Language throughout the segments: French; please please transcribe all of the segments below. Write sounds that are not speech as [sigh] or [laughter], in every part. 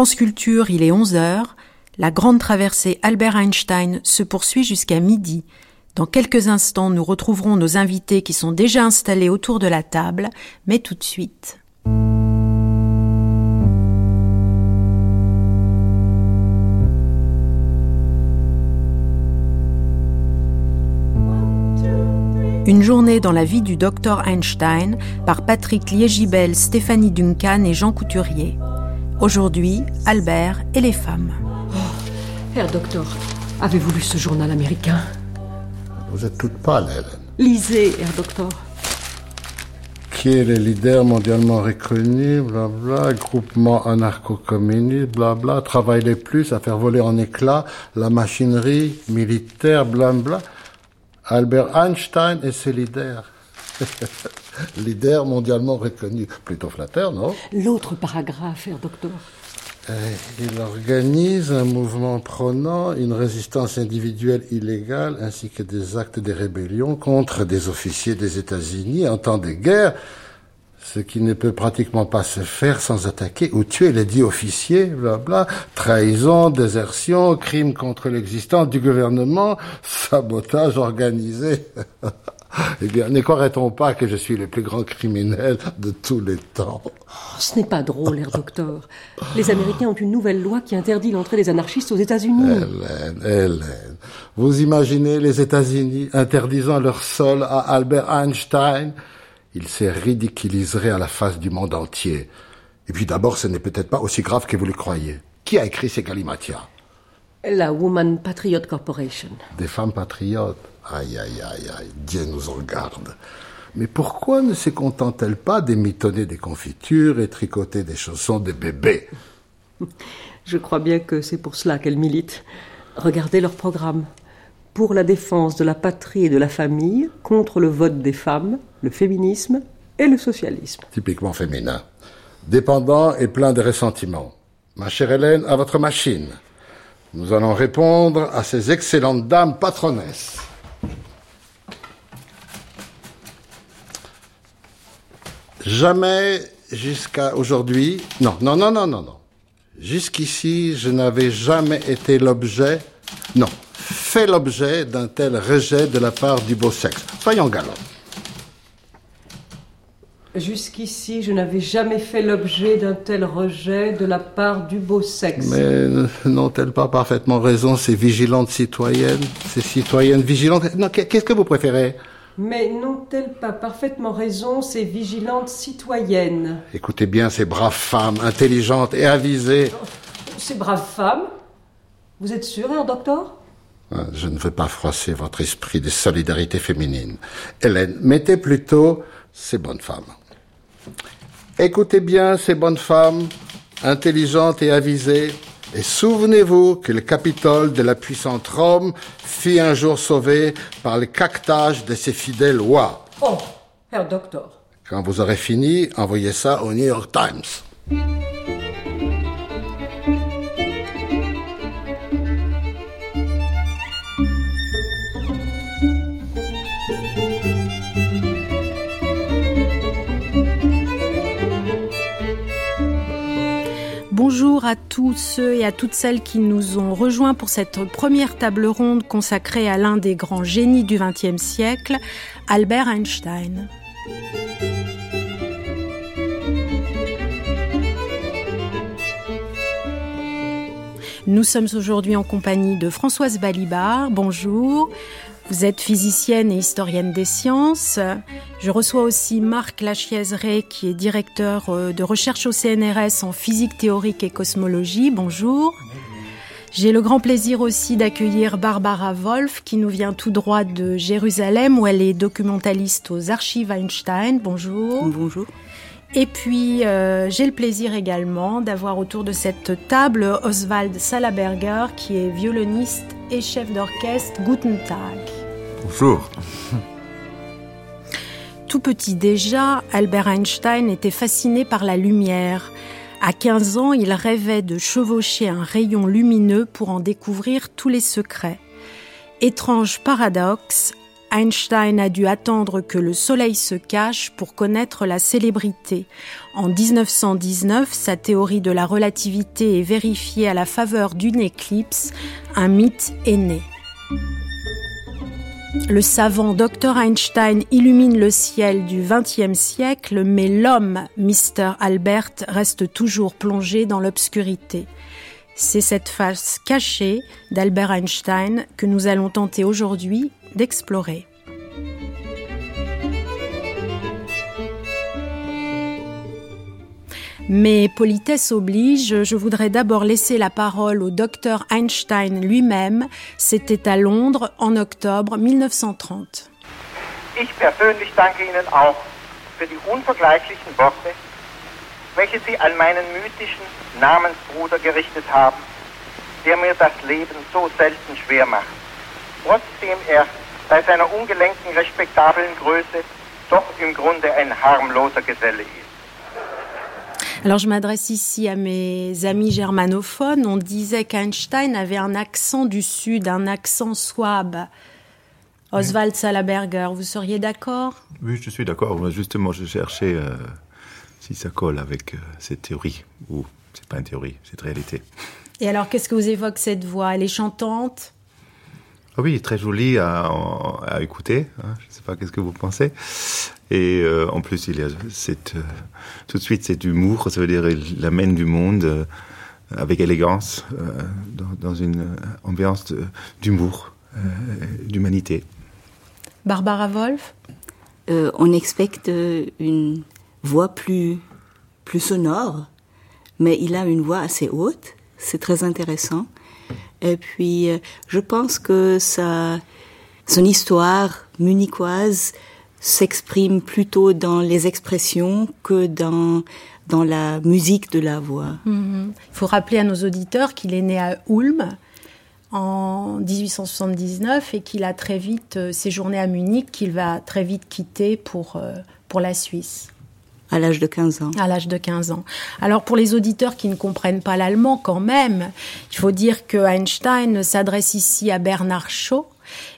France il est 11 heures. La grande traversée Albert Einstein se poursuit jusqu'à midi. Dans quelques instants, nous retrouverons nos invités qui sont déjà installés autour de la table, mais tout de suite. Une journée dans la vie du docteur Einstein par Patrick Liégibel, Stéphanie Duncan et Jean Couturier. Aujourd'hui, Albert et les femmes. Oh, Herr Docteur, avez-vous lu ce journal américain? Vous êtes toute pâle, Hélène. Lisez, Herr Docteur. Qui est le leader mondialement reconnu, blabla, groupement anarcho-communiste, blabla, travaille les plus à faire voler en éclats la machinerie militaire, blabla. Albert Einstein et ses leaders. [laughs] leader mondialement reconnu. Plutôt flatteur, non L'autre paragraphe, Herr Docteur. Euh, il organise un mouvement prônant une résistance individuelle illégale ainsi que des actes de rébellion contre des officiers des États-Unis en temps de guerre, ce qui ne peut pratiquement pas se faire sans attaquer ou tuer les dix officiers, blabla, trahison, désertion, crime contre l'existence du gouvernement, sabotage organisé. [laughs] Eh bien, ne croirait-on pas que je suis le plus grand criminel de tous les temps? Oh, Ce n'est pas drôle, Herr Docteur. Les Américains ont une nouvelle loi qui interdit l'entrée des anarchistes aux États-Unis. Hélène, Hélène, vous imaginez les États-Unis interdisant leur sol à Albert Einstein? Il se ridiculiserait à la face du monde entier. Et puis d'abord, ce n'est peut-être pas aussi grave que vous le croyez. Qui a écrit ces galimatias La Woman Patriot Corporation. Des femmes patriotes Aïe, aïe, aïe, aïe, Dieu nous en garde. Mais pourquoi ne se contentent-elles pas d'émitonner des confitures et tricoter des chaussons de bébés? Je crois bien que c'est pour cela qu'elles militent. Regardez leur programme. Pour la défense de la patrie et de la famille, contre le vote des femmes, le féminisme et le socialisme. Typiquement féminin. Dépendant et plein de ressentiments. Ma chère Hélène, à votre machine. Nous allons répondre à ces excellentes dames patronesses. Jamais jusqu'à aujourd'hui, non, non, non, non, non, non. Jusqu'ici, je n'avais jamais été l'objet, non, fait l'objet d'un tel rejet de la part du beau sexe. Soyons galants. Jusqu'ici, je n'avais jamais fait l'objet d'un tel rejet de la part du beau sexe. Mais n'ont-elles pas parfaitement raison, ces vigilantes citoyennes, ces citoyennes vigilantes? Non, qu'est-ce que vous préférez? Mais n'ont-elles pas parfaitement raison, ces vigilantes citoyennes? Écoutez bien ces braves femmes, intelligentes et avisées. Ces braves femmes? Vous êtes sûr, hein, docteur ah, Je ne veux pas froisser votre esprit de solidarité féminine. Hélène, mettez plutôt ces bonnes femmes. Écoutez bien ces bonnes femmes, intelligentes et avisées, et souvenez-vous que le Capitole de la puissante Rome fut un jour sauvé par le cactage de ses fidèles lois. Oh, Herr Docteur. Quand vous aurez fini, envoyez ça au New York Times. Bonjour à tous ceux et à toutes celles qui nous ont rejoints pour cette première table ronde consacrée à l'un des grands génies du XXe siècle, Albert Einstein. Nous sommes aujourd'hui en compagnie de Françoise Balibar. Bonjour. Vous êtes physicienne et historienne des sciences. Je reçois aussi Marc Lachiaiseray, qui est directeur euh, de recherche au CNRS en physique théorique et cosmologie. Bonjour. J'ai le grand plaisir aussi d'accueillir Barbara Wolf, qui nous vient tout droit de Jérusalem, où elle est documentaliste aux archives Einstein. Bonjour. Bonjour. Et puis, euh, j'ai le plaisir également d'avoir autour de cette table Oswald Salaberger, qui est violoniste et chef d'orchestre. Guten Tag. Bonjour. Tout petit déjà, Albert Einstein était fasciné par la lumière. À 15 ans, il rêvait de chevaucher un rayon lumineux pour en découvrir tous les secrets. Étrange paradoxe, Einstein a dû attendre que le Soleil se cache pour connaître la célébrité. En 1919, sa théorie de la relativité est vérifiée à la faveur d'une éclipse. Un mythe est né. Le savant Dr Einstein illumine le ciel du XXe siècle, mais l'homme, Mr Albert, reste toujours plongé dans l'obscurité. C'est cette face cachée d'Albert Einstein que nous allons tenter aujourd'hui d'explorer. Mais politesse oblige, je voudrais d'abord laisser la parole au docteur Einstein lui-même. C'était à Londres en octobre 1930. Ich persönlich danke Ihnen auch für die unvergleichlichen Worte, welche Sie an meinen mythischen Namensbruder gerichtet haben, der mir das Leben so selten schwer macht, trotzdem er bei seiner ungelenken, respektablen Größe doch im Grunde ein harmloser Geselle ist. Alors je m'adresse ici à mes amis germanophones. On disait qu'Einstein avait un accent du Sud, un accent swab. Oswald Salaberger, vous seriez d'accord? Oui, je suis d'accord. Justement, je cherchais euh, si ça colle avec euh, cette théorie. Ou c'est pas une théorie, c'est une réalité. Et alors, qu'est-ce que vous évoque cette voix? Elle est chantante? Oui, très jolie à, écouter. Hein. Je ne sais pas qu'est-ce que vous pensez. Et euh, en plus, il y a cette, euh, tout de suite cet humour, ça veut dire il amène du monde euh, avec élégance, dans, dans, une ambiance d'humour, d'humanité. Barbara Wolf? On expecte une voix plus, plus sonore, mais il a une voix assez haute, c'est très intéressant. Et puis, je pense que sa, son histoire munichoise s'exprime plutôt dans les expressions que dans dans la musique de la voix. Mhm. Il faut rappeler à nos auditeurs qu'il est né à Ulm en 1879 et qu'il a très vite euh, séjourné à Munich, qu'il va très vite quitter pour, euh, pour la Suisse. À l'âge de 15 ans. À l'âge de 15 ans. Alors pour les auditeurs qui ne comprennent pas l'allemand quand même, il faut dire que Einstein s'adresse ici à Bernard Shaw,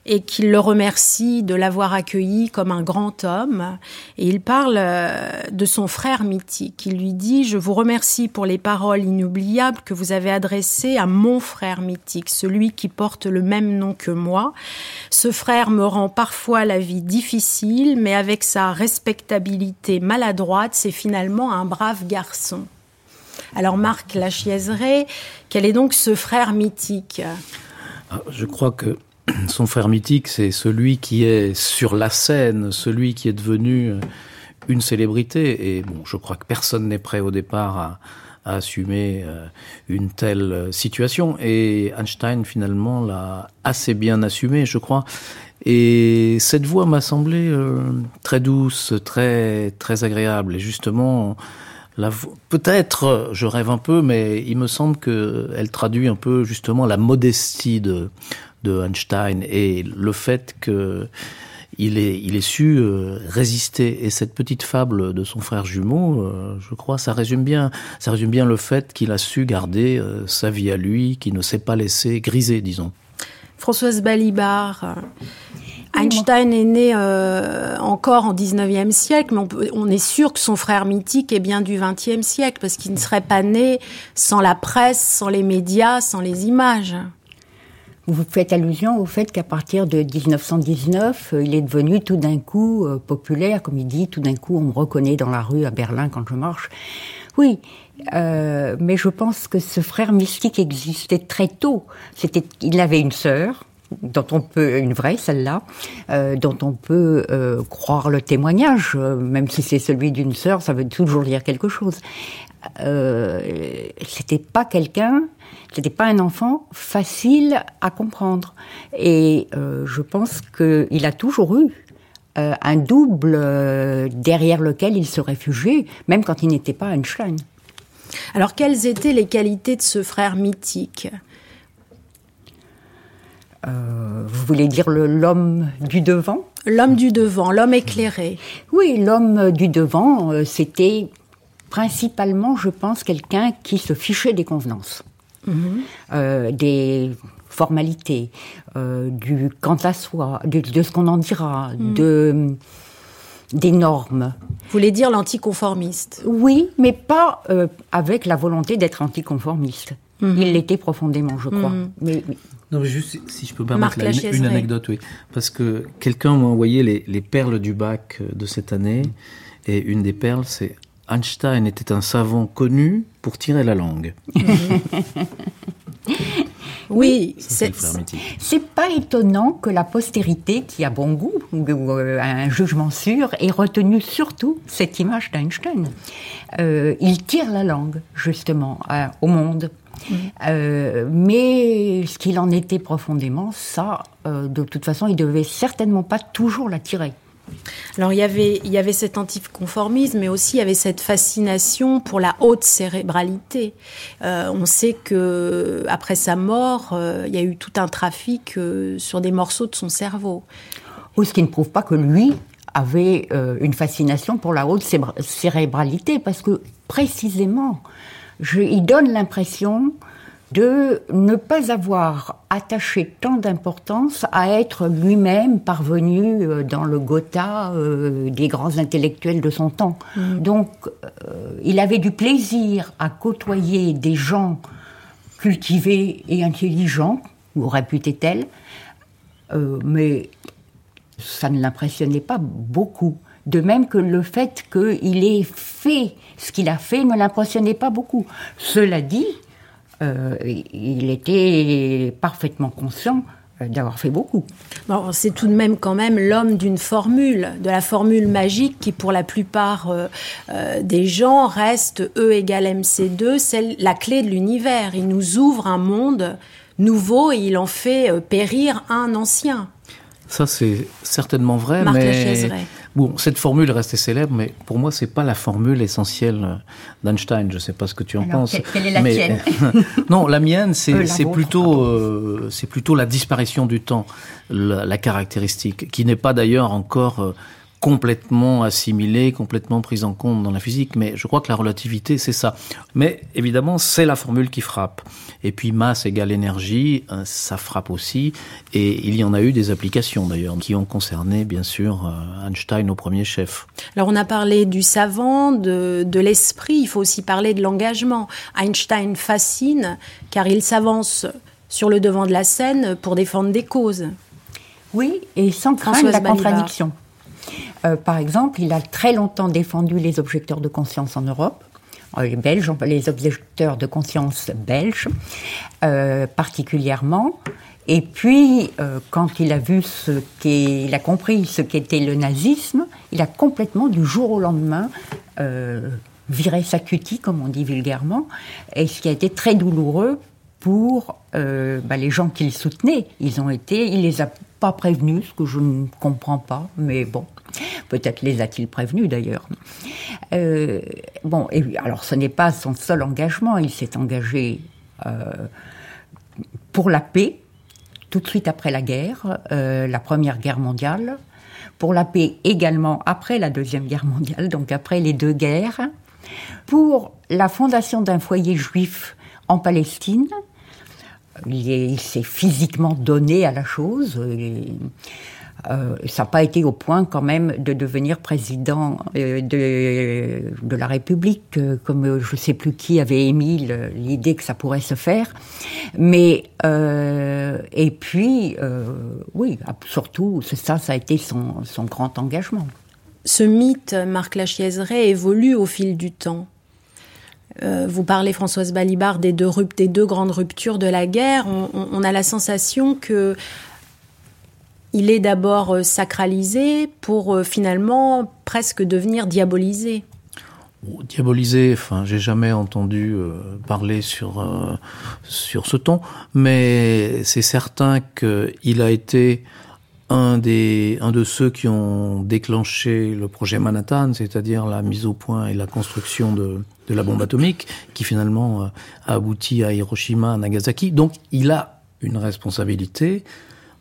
et qu'il le remercie de l'avoir accueilli comme un grand homme. Et il parle euh, de son frère mythique. Il lui dit, je vous remercie pour les paroles inoubliables que vous avez adressées à mon frère mythique, celui qui porte le même nom que moi. Ce frère me rend parfois la vie difficile, mais avec sa respectabilité maladroite, c'est finalement un brave garçon. Alors Marc Lachiaiseray, quel est donc ce frère mythique? Ah, Je crois que [clears throat] son frère mythique, c'est celui qui est sur la scène, celui qui est devenu euh, une célébrité. Et bon, je crois que personne n'est prêt au départ à, assumer euh, une telle euh, situation. Et Einstein, finalement, l'a assez bien assumé, je crois. Et cette voix m'a semblé très douce, très très agréable. Et justement, peut-être, je rêve un peu, mais il me semble qu'elle traduit un peu justement la modestie de, de Einstein et le fait que il est, il est su euh, résister. Et cette petite fable de son frère jumeau, euh, je crois, ça résume bien, ça résume bien le fait qu'il a su garder euh, sa vie à lui, qu'il ne s'est pas laissé griser, disons. Françoise Balibar, Einstein est né encore en 19e siècle, mais on, on, est sûr que son frère mythique est bien du 20e siècle, parce qu'il ne serait pas né sans la presse, sans les médias, sans les images. Vous faites allusion au fait qu'à partir de 1919, euh, il est devenu tout d'un coup euh, populaire, comme il dit, tout d'un coup on me reconnaît dans la rue à Berlin quand je marche. Oui, euh, mais je pense que ce frère mystique existait très tôt. C'était, il avait une sœur, dont on peut, une vraie celle-là, euh, dont on peut euh, croire le témoignage, même si c'est celui d'une sœur, ça veut toujours dire quelque chose. Euh, c'était pas quelqu'un c'était pas un enfant facile à comprendre. Et euh, je pense qu'il a toujours eu euh, un double euh, derrière lequel il se réfugiait, même quand il n'était pas Einstein. Alors, quelles étaient les qualités de ce frère mythique? Vous voulez dire l'homme du devant? L'homme du devant, l'homme éclairé. Oui, l'homme du devant, c'était principalement, je pense, quelqu'un qui se fichait des convenances. Mhm. des formalités, du quant à soi, de, ce qu'on en dira, mhm. de des normes. Vous voulez dire l'anticonformiste Oui, mais pas avec la volonté d'être anticonformiste. Il l'était profondément, je crois. Mais, non, mais juste si je peux permettre une, anecdote, oui. Parce que quelqu'un m'a envoyé les, les, perles du bac euh, de cette année, et une des perles, c'est Einstein était un savant connu pour tirer la langue. [laughs] oui, c'est pas étonnant que la postérité, qui a bon goût, euh, un jugement sûr, ait retenu surtout cette image d'Einstein. Euh, il tire la langue, justement, au monde. Euh, mais ce qu'il en était profondément, ça, euh, de toute façon, il devait certainement pas toujours l'attirer. Alors il y avait il y avait cet anticonformisme, mais aussi il y avait cette fascination pour la haute cérébralité. Euh, on sait que après sa mort, il y a eu tout un trafic sur des morceaux de son cerveau. Ou ce qui ne prouve pas que lui avait une fascination pour la haute cérébralité, parce que précisément, il donne l'impression de ne pas avoir attaché tant d'importance à être lui-même parvenu euh, dans le Gotha euh, des grands intellectuels de son temps. Mm. Donc, euh, il avait du plaisir à côtoyer des gens cultivés et intelligents, ou réputés tels, mais ça ne l'impressionnait pas beaucoup. De même que le fait qu'il ait fait ce qu'il a fait ne l'impressionnait pas beaucoup. Cela dit, euh, il était parfaitement conscient euh, d'avoir fait beaucoup. Bon, c'est tout de même quand même l'homme d'une formule, de la formule magique qui pour la plupart euh, des gens reste E égale MC2, c'est la clé de l'univers. Il nous ouvre un monde nouveau et il en fait périr un ancien. Ça c'est certainement vrai, mais Bon, cette formule reste célèbre, mais pour moi, c'est pas la formule essentielle d'Einstein. Je sais pas ce que tu en penses. Quelle est la tienne [laughs] Non, la mienne, c'est euh, plutôt, euh, c'est plutôt la disparition du temps, la, la caractéristique, qui n'est pas d'ailleurs encore euh, complètement assimilée, complètement prise en compte dans la physique, mais je crois que la relativité, c'est ça. Mais évidemment, c'est la formule qui frappe. Et puis masse égale énergie, euh, ça frappe aussi. Et il y en a eu des applications d'ailleurs, qui ont concerné bien sûr euh, Einstein au premier chef. Alors on a parlé du savant, de, de l'esprit, il faut aussi parler de l'engagement. Einstein fascine car il s'avance sur le devant de la scène pour défendre des causes. Oui, et sans craindre la contradiction. Euh, par exemple, il a très longtemps défendu les objecteurs de conscience en Europe. Euh, les Belges, les objecteurs de conscience belges, euh, particulièrement. Et puis, quand il a vu ce qu'il a compris ce qu'était le nazisme, il a complètement, du jour au lendemain, viré sa cutie, comme on dit vulgairement, et ce qui a été très douloureux pour bah, les gens qu'il soutenait. Ils ont été, il les a pas prévenus, ce que je ne comprends pas, mais bon. Peut-être les a-t-il prévenus d'ailleurs. Euh, bon, alors ce n'est pas son seul engagement. Il s'est engagé euh, pour la paix tout de suite après la guerre, euh, la Première Guerre mondiale, pour la paix également après la Deuxième Guerre mondiale, donc après les deux guerres, pour la fondation d'un foyer juif en Palestine. Il s'est physiquement donné à la chose. Euh, ça n'a pas été au point quand même de devenir président euh, de, de, la République, euh, comme je ne sais plus qui avait émis l'idée que ça pourrait se faire. Mais et puis, oui, surtout, ça, ça a été son, son grand engagement. Ce mythe, Marc Lachiaiseray, évolue au fil du temps. Vous parlez, Françoise Balibar, des deux, des deux grandes ruptures de la guerre. On, a la sensation que il est d'abord euh, sacralisé pour euh, finalement presque devenir diabolisé. Diabolisé, enfin, j'ai jamais entendu euh, parler sur sur ce ton, mais c'est certain qu'il a été un des un de ceux qui ont déclenché le projet Manhattan, c'est-à-dire la mise au point et la construction de de la bombe atomique, qui finalement a abouti à Hiroshima, à Nagasaki. Donc, il a une responsabilité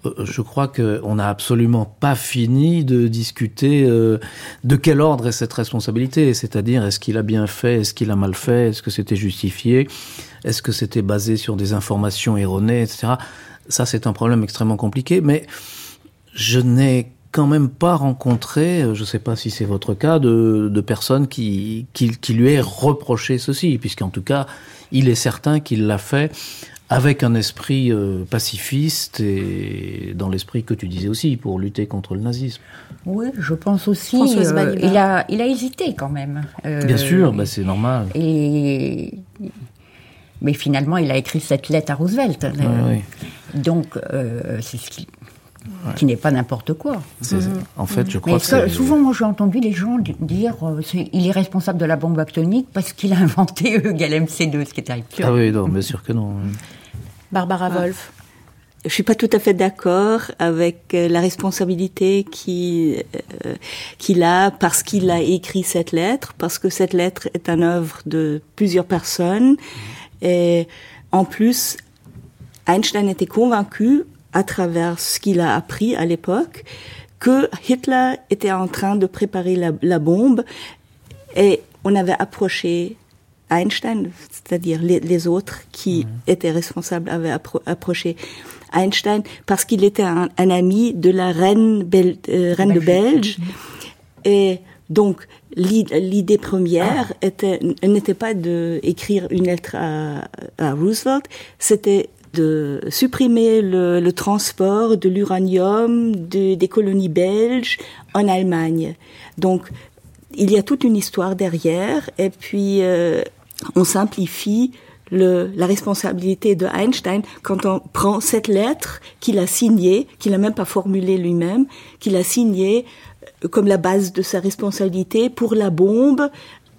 euh, je crois qu'on n'a absolument pas fini de discuter euh, de quel ordre est cette responsabilité, c'est-à-dire est-ce qu'il a bien fait, est-ce qu'il a mal fait, est-ce que c'était justifié. Est-ce que c'était basé sur des informations erronées, etc. Ça, c'est un problème extrêmement compliqué, mais je n'ai quand même pas rencontré, je ne sais pas si c'est votre cas, de, de personnes qui, qui, qui, lui aient reproché ceci, puisqu'en tout cas, il est certain qu'il l'a fait avec un esprit euh, pacifiste et dans l'esprit que tu disais aussi, pour lutter contre le nazisme. Oui, je pense aussi. Euh, il, a, il a hésité quand même. Euh, Bien sûr, bah, c'est normal. Et... Mais finalement, il a écrit cette lettre à Roosevelt. Oui, oui. Donc, euh, c'est ce qui, ouais. qui n'est pas n'importe quoi. Mmh. En fait, je crois Mais que souvent, moi, j'ai entendu les gens dire euh, il est responsable de la bombe atomique parce qu'il a [laughs] inventé Egal MC2, ce qui est terrible. Ah oui, non, bien sûr que non. Barbara ah. Wolf. Je suis pas tout à fait d'accord avec euh, la responsabilité qu'il euh, qu'il a parce qu'il a écrit cette lettre, parce que cette lettre est une œuvre de plusieurs personnes. Et en plus, Einstein était convaincu, à travers ce qu'il a appris à l'époque, que Hitler était en train de préparer la, la bombe et on avait approché Einstein, c'est-à-dire les, les, autres qui mmh. étaient responsables avaient appro approché Einstein parce qu'il était un, un, ami de la reine, Bel euh, reine de Belge. Et donc, l'idée première était, n'était pas de écrire une lettre à, à Roosevelt, c'était de supprimer le, transport de l'uranium de, des colonies belges en Allemagne. Donc, il y a toute une histoire derrière, et puis euh, on simplifie la responsabilité de Einstein quand on prend cette lettre qu'il a signée, qu'il n'a même pas formulée lui-même, qu'il a signée euh, comme la base de sa responsabilité pour la bombe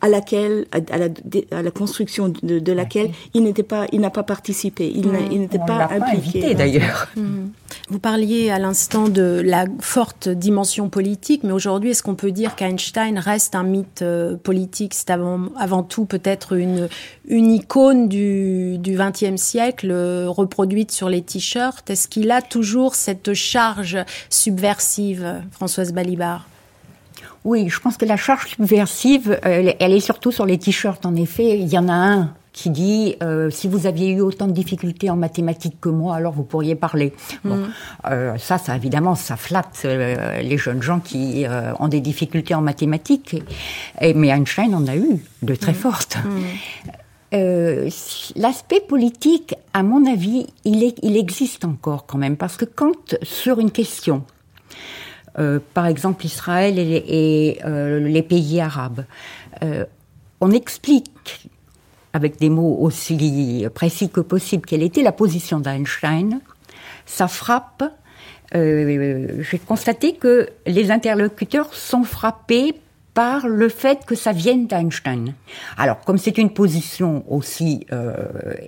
à laquelle, à la, à la construction de, de laquelle okay. il n'était pas, il n'a pas participé, il mmh. n'était pas impliqué. d'ailleurs. Mmh. [laughs] Vous parliez à l'instant de la forte dimension politique, mais aujourd'hui, est-ce qu'on peut dire qu'Einstein reste un mythe euh, politique? C'est avant, avant tout peut-être une, une icône du XXe siècle euh, reproduite sur les t-shirts. Est-ce qu'il a toujours cette charge subversive, Françoise Balibar? Oui, je pense que la charge subversive, elle, elle est surtout sur les t-shirts. En effet, il y en a un qui dit euh, si vous aviez eu autant de difficultés en mathématiques que moi, alors vous pourriez parler. Bon, mmh. euh, ça, ça évidemment, ça flatte euh, les jeunes gens qui euh, ont des difficultés en mathématiques. Et, et, mais Einstein en a eu de très mmh. fortes. Mmh. L'aspect politique, à mon avis, il, est, il existe encore quand même, parce que quand sur une question, euh, par exemple Israël et, les, euh, pays arabes. Euh, on explique avec des mots aussi précis que possible quelle était la position d'Einstein. Ça frappe. J'ai constaté que les interlocuteurs sont frappés par le fait que ça vienne d'Einstein. Alors, comme c'est une position aussi euh,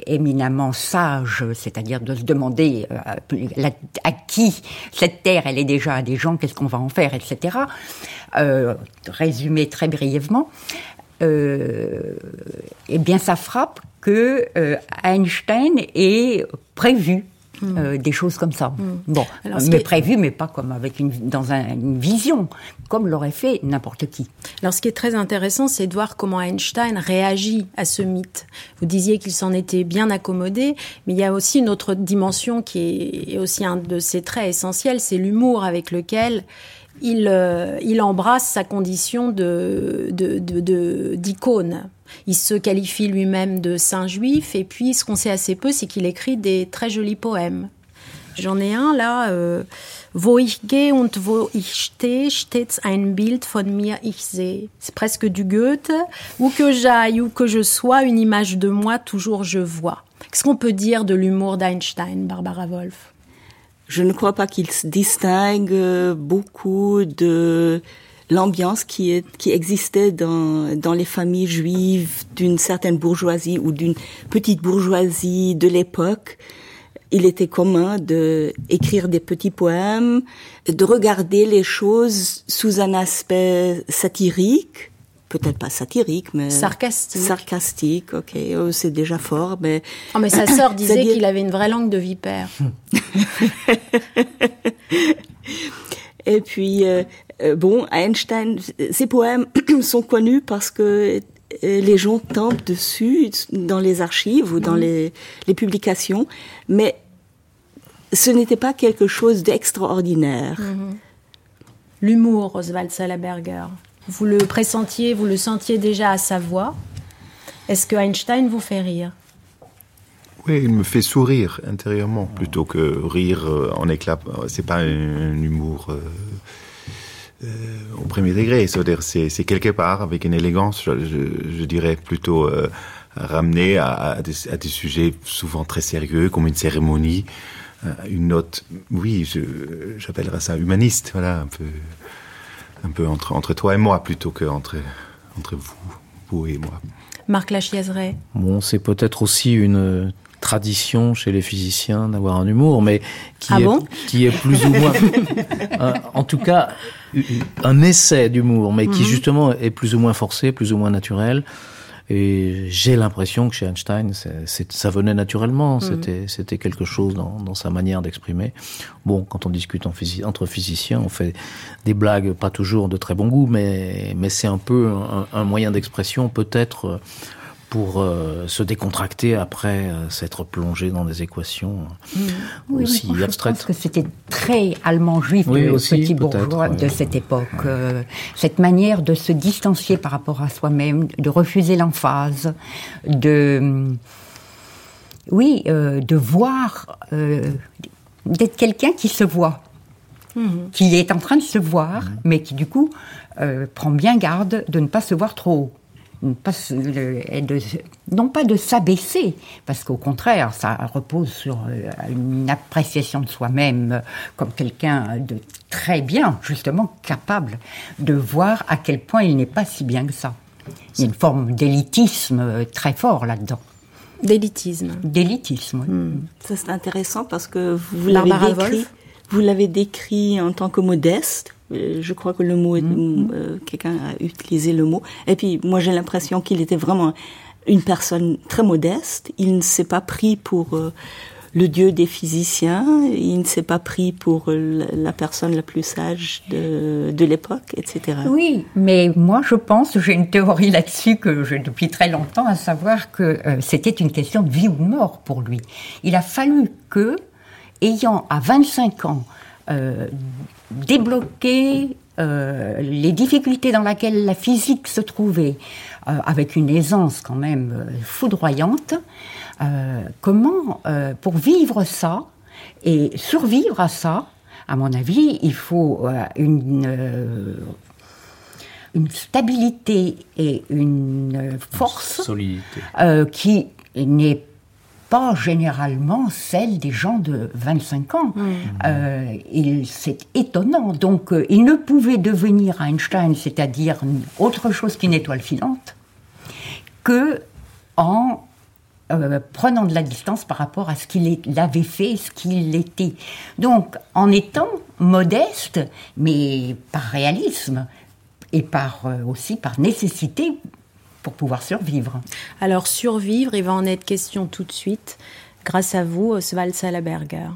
éminemment sage, c'est-à-dire de se demander euh, à, qui cette terre, elle est déjà à des gens, qu'est-ce qu'on va en faire, etc. Euh, résumé très brièvement, euh, eh bien, ça frappe que euh, Einstein ait prévu Mmh. Euh, des choses comme ça. Mmh. Bon, Alors, mais est... prévu, mais pas comme avec une, dans un, une vision, comme l'aurait fait n'importe qui. Alors, ce qui est très intéressant, c'est de voir comment Einstein réagit à ce mythe. Vous disiez qu'il s'en était bien accommodé, mais il y a aussi une autre dimension qui est aussi un de ses traits essentiels, c'est l'humour avec lequel il, euh, il embrasse sa condition de, de, de, d'icône. Il se qualifie lui-même de saint juif, et puis ce qu'on sait assez peu, c'est qu'il écrit des très jolis poèmes. J'en ai un là. Euh, Wo ich gehe und wo ich stehe, steht ein Bild von mir ich sehe. C'est presque du Goethe. Où que j'aille, où que je sois, une image de moi, toujours je vois. Qu'est-ce qu'on peut dire de l'humour d'Einstein, Barbara Wolf? Je ne crois pas qu'il se distingue beaucoup de l'ambiance qui, est, qui existait dans, dans les familles juives d'une certaine bourgeoisie ou d'une petite bourgeoisie de l'époque. Il était commun de écrire des petits poèmes, de regarder les choses sous un aspect satirique, peut-être pas satirique, mais sarcastique. Sarcastique, ok, oh, c'est déjà fort, mais. Oh, mais sa [coughs] sœur disait dire... qu'il avait une vraie langue de vipère. [laughs] Et puis, euh, bon, Einstein, ses poèmes [clears throat] sont connus parce que euh, les gens tombent dessus dans les archives ou dans les, les publications, mais ce n'était pas quelque chose d'extraordinaire. L'humour, Oswald Salaberger. Vous le pressentiez, vous le sentiez déjà à sa voix? Est-ce que Einstein vous fait rire? Oui, il me fait sourire intérieurement plutôt que rire euh, en éclat. C'est pas un, un humour euh, euh, au premier degré. C'est-à-dire, c'est quelque part avec une élégance, je, je- je dirais plutôt euh, ramené à, à des, à des sujets souvent très sérieux, comme une cérémonie, euh, une note. Oui, j'appellerais ça humaniste. Voilà, un peu, un peu entre entre toi et moi plutôt que entre entre vous, vous et moi. Marc Lachiaiseray. Bon, c'est peut-être aussi une tradition chez les physiciens d'avoir un humour, mais qui, Ah est, bon? qui est plus ou moins, un- [laughs] en tout cas, un essai d'humour, mais qui Mhm. justement est plus ou moins forcé, plus ou moins naturel. Et j'ai l'impression que chez Einstein, ça venait naturellement. Mhm. C'était, c'était quelque chose dans, dans sa manière d'exprimer. Bon, quand on discute en entre physiciens, on fait des blagues, pas toujours de très bon goût, mais, mais c'est un peu un, un moyen d'expression, peut-être euh, pour euh, se décontracter après euh, s'être plongé dans des équations Oui, aussi mais moi, Je abstraites. pense que c'était très allemand juif Oui, de aussi, petit bourgeois ouais. de cette époque. Euh, cette manière de se distancier par rapport à soi-même, de refuser l'emphase, de oui, euh, de voir, euh, d'être quelqu'un qui se voit, qui est en train de se voir, mais qui du coup euh, prend bien garde de ne pas se voir trop haut. Pas de- non pas de s'abaisser, parce qu'au contraire, ça repose sur euh, une appréciation de soi-même euh, comme quelqu'un de très bien, justement capable de voir à quel point il n'est pas si bien que ça. Il y a une forme d'élitisme euh, très fort là-dedans. D'élitisme. D'élitisme, oui. Ça c'est intéressant parce que vous l'avez décrit, Wolf vous l'avez décrit en tant que modeste. Euh, Je crois que le mot, Mm-hmm. euh, quelqu'un a utilisé le mot. Et puis moi j'ai l'impression qu'il était vraiment une personne très modeste. Il ne s'est pas pris pour euh, le dieu des physiciens. Il ne s'est pas pris pour euh, la personne la plus sage de, de l'époque, etc. Oui, mais moi je pense, j'ai une théorie là-dessus que j'ai depuis très longtemps, à savoir que c'était une question de vie ou de mort pour lui. Il a fallu que, ayant à 25 ans euh, débloqué euh, les difficultés dans lesquelles la physique se trouvait, euh, avec une aisance quand même foudroyante, comment, pour vivre ça et survivre à ça, à mon avis, il faut une, une stabilité et une force Solidité. euh, qui n'est pas généralement celle des gens de 25 ans. Euh, il- c'est étonnant. Donc, euh, il ne pouvait devenir Einstein, c'est-à-dire autre chose qu'une étoile filante, que en euh, prenant de la distance par rapport à ce qu'il avait fait, ce qu'il était. Donc, en étant modeste, mais par réalisme et par aussi par nécessité pour pouvoir survivre. Alors survivre, il va en être question tout de suite, grâce à vous, Oswald Salaberger.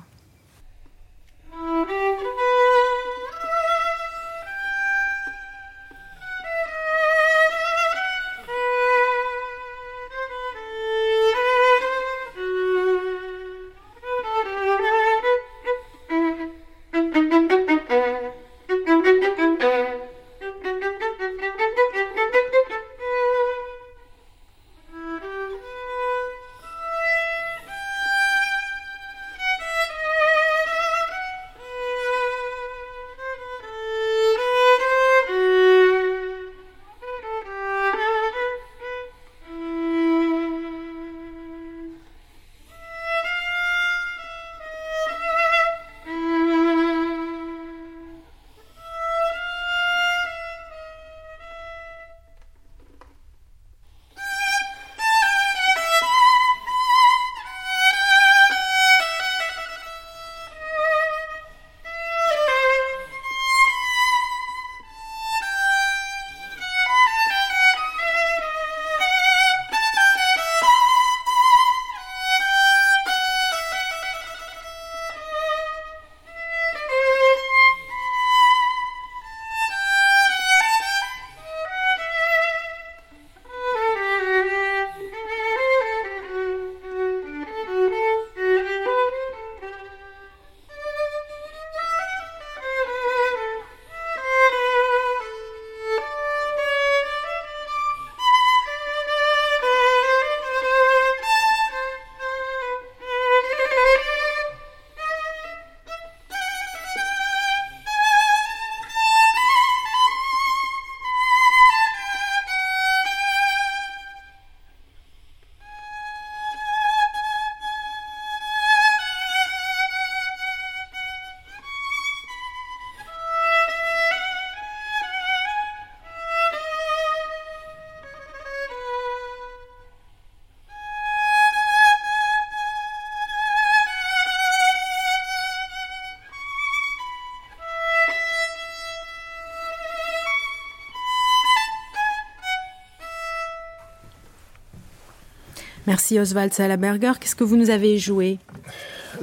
Merci Oswald Salaberger. Qu'est-ce que vous nous avez joué?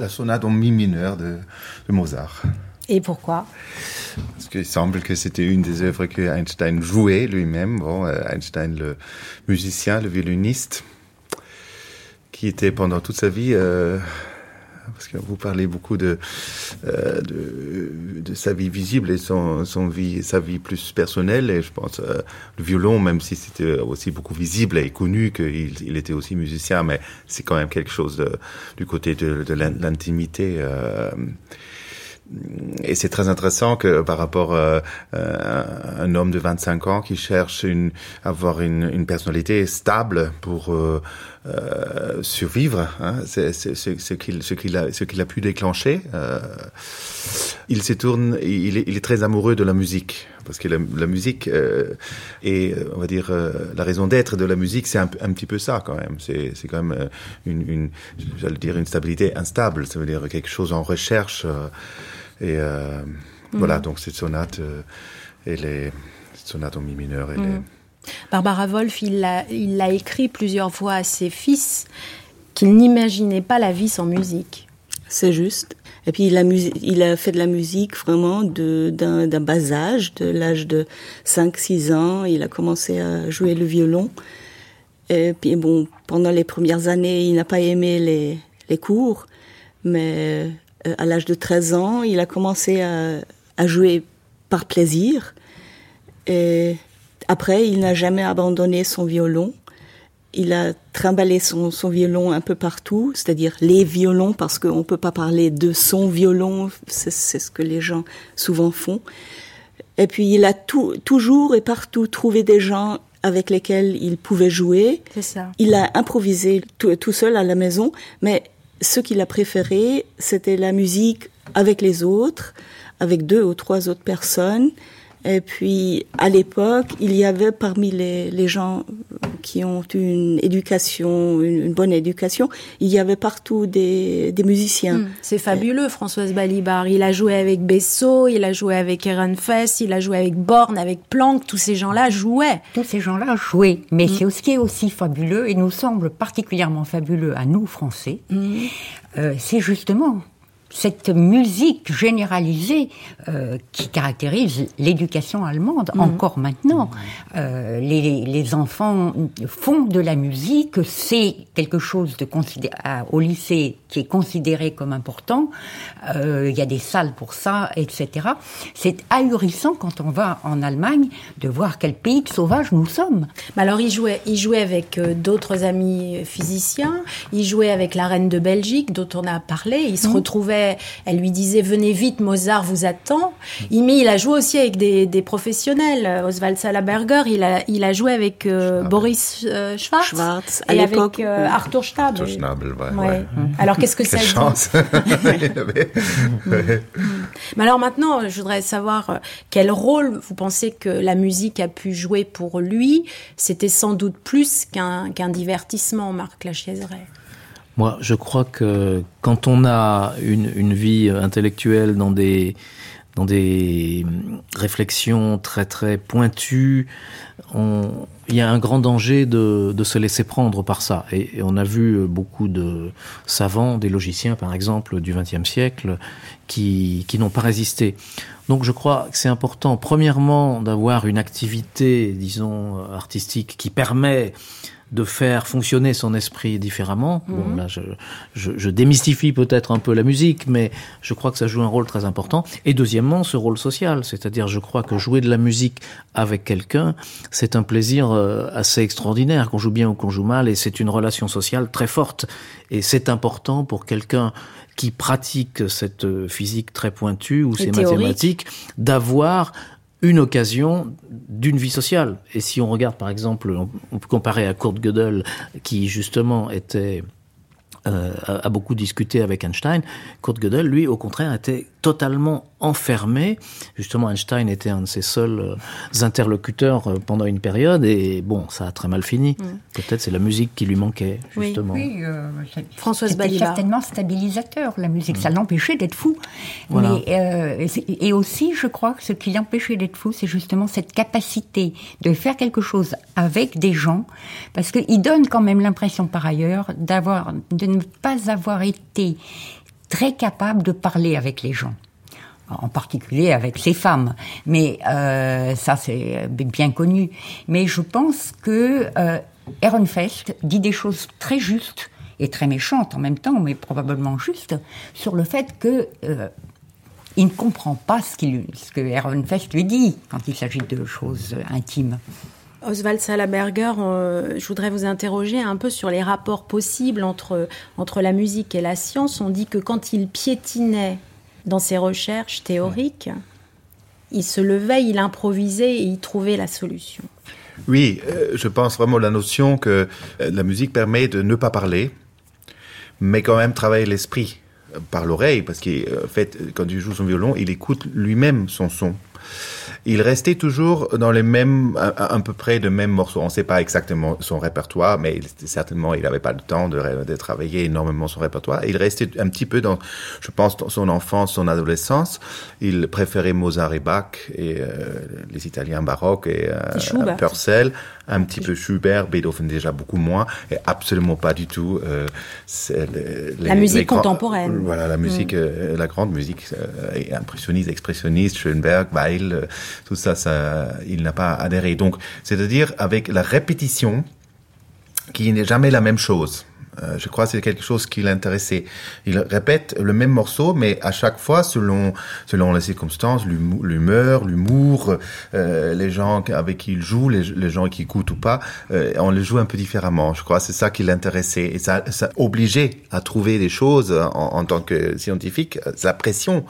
La sonate en mi mineur de, de Mozart. Et pourquoi? Parce qu'il semble que c'était une des œuvres que Einstein jouait lui-même. Bon, euh, Einstein, le musicien, le violoniste, qui était pendant toute sa vie euh, parce que vous parlez beaucoup de, euh, de, de, sa vie visible et son, son vie, sa vie plus personnelle. Et je pense euh, le violon, même si c'était aussi beaucoup visible et connu qu'il il était aussi musicien, mais c'est quand même quelque chose de, du côté de, de l'intimité. Euh, et c'est très intéressant que par rapport à euh, un homme de 25 ans qui cherche une, avoir une, une personnalité stable pour euh, euh, survivre, hein, c'est ce qu'il ce qu'il a ce qu'il a pu déclencher. Euh, il se tourne, il est, il est très amoureux de la musique parce que la, la musique euh, et on va dire euh, la raison d'être de la musique, c'est un, un, petit peu ça quand même. C'est c'est quand même une, une j'allais dire une stabilité instable. Ça veut dire quelque chose en recherche. Euh, et euh, mmh. voilà, donc cette sonate, euh, elle est cette sonate en mi mineur, elle mmh. est Barbara Wolf, il l'a écrit plusieurs fois à ses fils qu'il n'imaginait pas la vie sans musique. C'est juste. Et puis il a, il a fait de la musique vraiment d'un bas âge, de l'âge de 5-6 ans. Il a commencé à jouer le violon. Et puis bon, pendant les premières années, il n'a pas aimé les, les cours, mais euh, à l'âge de 13 ans, il a commencé à, à jouer par plaisir. Et après, il n'a jamais abandonné son violon. Il a trimballé son, son violon un peu partout, c'est-à-dire les violons, parce qu'on ne peut pas parler de son violon, c'est ce que les gens souvent font. Et puis, il a tout, toujours et partout trouvé des gens avec lesquels il pouvait jouer. Ça. Il a improvisé tout, tout seul à la maison, mais ce qu'il a préféré, c'était la musique avec les autres, avec deux ou trois autres personnes. Et puis, à l'époque, il y avait parmi les, les, gens qui ont une éducation, une, une, bonne éducation, il y avait partout des, des musiciens. Mmh, C'est fabuleux, Françoise Balibar. Il a joué avec Bessot, il a joué avec Ehrenfest, il a joué avec Born, avec Planck. Tous ces gens-là jouaient. Tous ces gens-là jouaient. Mais mmh. c'est ce qui est aussi fabuleux, et nous semble particulièrement fabuleux à nous, Français, mmh. euh, c'est justement cette musique généralisée euh, qui caractérise l'éducation allemande mmh. encore maintenant. Euh, les, les, enfants font de la musique, c'est quelque chose de considéré au lycée qui est considéré comme important. Euh, il y a des salles pour ça, etc. C'est ahurissant quand on va en Allemagne de voir quel pays de sauvage nous sommes. Mais alors il jouait, il jouait avec euh, d'autres amis physiciens, il jouait avec la reine de Belgique dont on a parlé, il se mmh. retrouvait elle lui disait venez vite, Mozart vous attend. Mais il a joué aussi avec des, des professionnels. Oswald Salaberger, il a, il a joué avec euh, Boris euh, Schwarz, Schwarz et avec euh, Arthur Schnabel. Arthur Schnabel ouais, ouais. Ouais. Alors qu'est-ce que Quelle ça chance. [laughs] Mais alors maintenant, je voudrais savoir quel rôle vous pensez que la musique a pu jouer pour lui? C'était sans doute plus qu'un qu divertissement, Marc Lachiaiseray. Moi, je crois que quand on a une, une vie intellectuelle dans des, dans des réflexions très très pointues, on, il y a un grand danger de, de se laisser prendre par ça. Et, on a vu beaucoup de savants, des logiciens par exemple du XXe siècle, qui, qui n'ont pas résisté. Donc je crois que c'est important, premièrement, d'avoir une activité, disons, artistique qui permet de faire fonctionner son esprit différemment. Mmh. Bon, là, je, je, je démystifie peut-être un peu la musique, mais je crois que ça joue un rôle très important. Et deuxièmement, ce rôle social, c'est-à-dire, je crois que jouer de la musique avec quelqu'un, c'est un plaisir euh, assez extraordinaire, qu'on joue bien ou qu'on joue mal, et c'est une relation sociale très forte. Et c'est important pour quelqu'un qui pratique cette physique très pointue ou ces mathématiques d'avoir une occasion d'une vie sociale. Et si on regarde par exemple, on peut comparer à Kurt Gödel, qui justement était euh, a, beaucoup discuté avec Einstein. Kurt Gödel, lui, au contraire, était totalement enfermé. Justement, Einstein était un de ses seuls euh, interlocuteurs euh, pendant une période, et bon, ça a très mal fini. Peut-être c'est la musique qui lui manquait, justement. Oui, oui Françoise Balibar. certainement stabilisateur, la musique. Ça mm. l'empêchait d'être fou. Mais, et aussi, je crois que ce qui l'empêchait d'être fou, c'est justement cette capacité de faire quelque chose avec des gens, parce qu'il donne quand même l'impression, par ailleurs, d'avoir, de ne pas avoir été très capable de parler avec les gens en particulier avec ces femmes. Mais euh, ça, c'est bien connu. Mais je pense que euh, Ehrenfest dit des choses très justes et très méchantes en même temps, mais probablement justes, sur le fait que euh, il ne comprend pas ce, ce que Ehrenfest lui dit quand il s'agit de choses intimes. Oswald Salaberger, euh, je voudrais vous interroger un peu sur les rapports possibles entre, entre la musique et la science. On dit que quand il piétinait dans ses recherches théoriques, il se levait, il improvisait et il trouvait la solution. Oui, euh, je pense vraiment la notion que euh, la musique permet de ne pas parler, mais quand même travailler l'esprit par l'oreille, parce qu'en fait, quand il joue son violon, il écoute lui-même son son il restait toujours dans les mêmes, à, peu près de mêmes morceaux. On ne sait pas exactement son répertoire, mais certainement il n'avait pas le temps de, de, travailler énormément son répertoire. Il restait un petit peu dans, je pense, dans son enfance, son adolescence. Il préférait Mozart et Bach et euh, les Italiens baroques et euh, Purcell, un petit peu Schubert, Beethoven déjà beaucoup moins, et absolument pas du tout euh, la musique contemporaine. Voilà, la musique, mm. euh, la grande musique impressionniste, expressionniste, Schoenberg, Weil tout ça, ça il n'a pas adhéré. Donc, c'est-à-dire avec la répétition, qui n'est jamais la même chose. Euh, je crois que c'est quelque chose qui l'intéressait. Il répète le même morceau, mais à chaque fois selon selon les circonstances, l'humeur, l'humour, euh, les gens avec qui il joue, les, gens qui écoutent ou pas, euh, on les joue un peu différemment. Je crois que c'est ça qui l'intéressait et ça, obligeait à trouver des choses en, en tant que scientifique, sa pression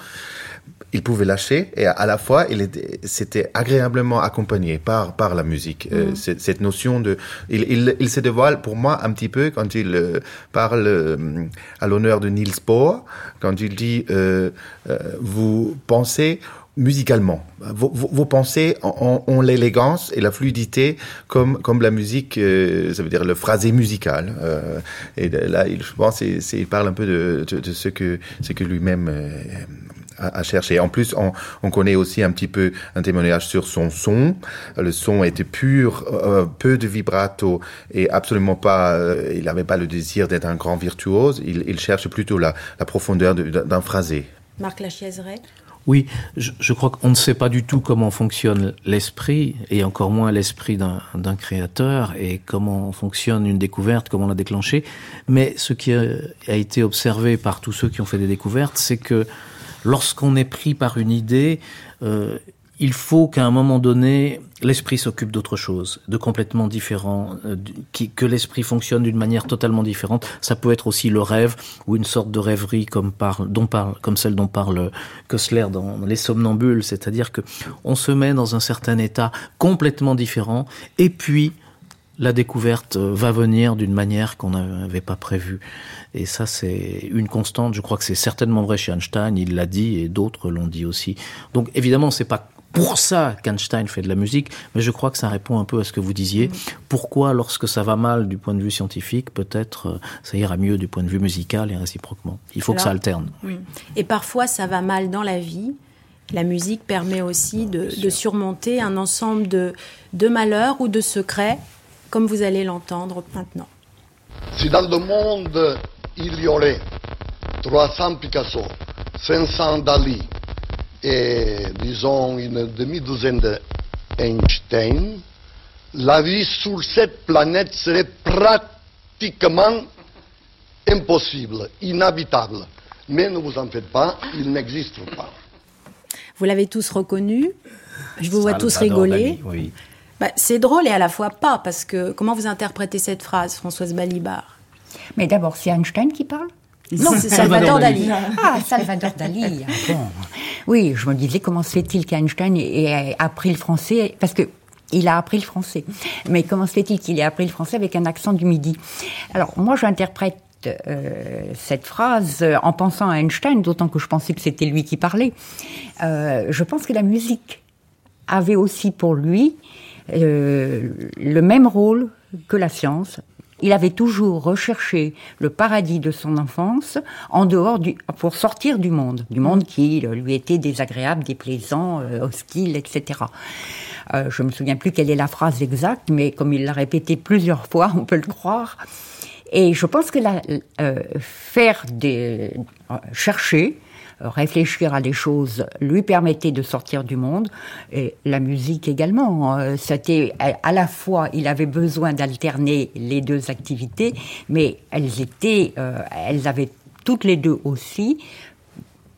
il pouvait lâcher et à la fois il était c'était agréablement accompagné par par la musique euh, mm. cette notion de il, il, il, se dévoile pour moi un petit peu quand il euh, parle euh, à l'honneur de Niels Bohr quand il dit vous pensez musicalement. Vos, vos, pensées ont, l'élégance et la fluidité comme comme la musique, ça veut dire le phrasé musical. et là, il, je pense, il parle un peu de, de, de ce que ce que lui-même à, chercher. En plus, on, on, connaît aussi un petit peu un témoignage sur son son. Le son était pur, euh, peu de vibrato et absolument pas. Euh, il n'avait pas le désir d'être un grand virtuose. Il, il cherche plutôt la, la profondeur d'un phrasé. Marc Lachiaiseray oui, je, je, crois qu'on ne sait pas du tout comment fonctionne l'esprit, et encore moins l'esprit d'un créateur, et comment fonctionne une découverte, comment la déclencher. Mais ce qui a, a, été observé par tous ceux qui ont fait des découvertes, c'est que lorsqu'on est pris par une idée, euh, il faut qu'à un moment donné, l'esprit s'occupe d'autre chose, de complètement différent, euh, que l'esprit fonctionne d'une manière totalement différente. Ça peut être aussi le rêve ou une sorte de rêverie comme, dont parle, comme celle dont parle Kessler dans Les Somnambules, c'est-à-dire que on se met dans un certain état complètement différent, et puis la découverte va venir d'une manière qu'on n'avait pas prévue. Et ça, c'est une constante. Je crois que c'est certainement vrai chez Einstein. Il l'a dit et d'autres l'ont dit aussi. Donc, évidemment, c'est pas pour ça qu'Einstein fait de la musique, mais je crois que ça répond un peu à ce que vous disiez. Pourquoi, lorsque ça va mal du point de vue scientifique, peut-être euh, ça ira mieux du point de vue musical et réciproquement? Il faut que ça alterne. Oui. Et parfois, ça va mal dans la vie. La musique permet aussi de, de surmonter un ensemble de, de malheurs ou de secrets, comme vous allez l'entendre maintenant. Si dans le monde il y aurait 300 Picasso, 500 Dali et disons une demi-douzaine d'Einstein, la vie sur cette planète serait pratiquement impossible, inhabitable. Mais ne vous en faites pas, il n'existe pas. Vous l'avez tous reconnu, je vous vois tous rigoler. Bah, c'est drôle et à la fois pas, parce que comment vous interprétez cette phrase, Françoise Balibar? Mais d'abord, c'est Einstein qui parle? Non, c'est Salvador Dali. Ah, Salvador Dali. [laughs] Bon. Oui, je me disais comment se fait-il qu'Einstein ait appris le français? Parce que il a appris le français. Mais comment se fait-il qu'il ait appris le français avec un accent du Midi? Alors, moi, j'interprète euh, cette phrase en pensant à Einstein, d'autant que je pensais que c'était lui qui parlait. Euh, je pense que la musique avait aussi pour lui euh, le même rôle que la science. Il avait toujours recherché le paradis de son enfance en dehors du, pour sortir du monde, du monde qui lui était désagréable, déplaisant, hostile, etc. Euh, je me souviens plus quelle est la phrase exacte, mais comme il l'a répété plusieurs [laughs] fois, on peut le croire. Et je pense que la, euh, faire des, euh, chercher, réfléchir à des choses lui permettait de sortir du monde et la musique également c'était à la fois il avait besoin d'alterner les deux activités mais elles étaient elles avaient toutes les deux aussi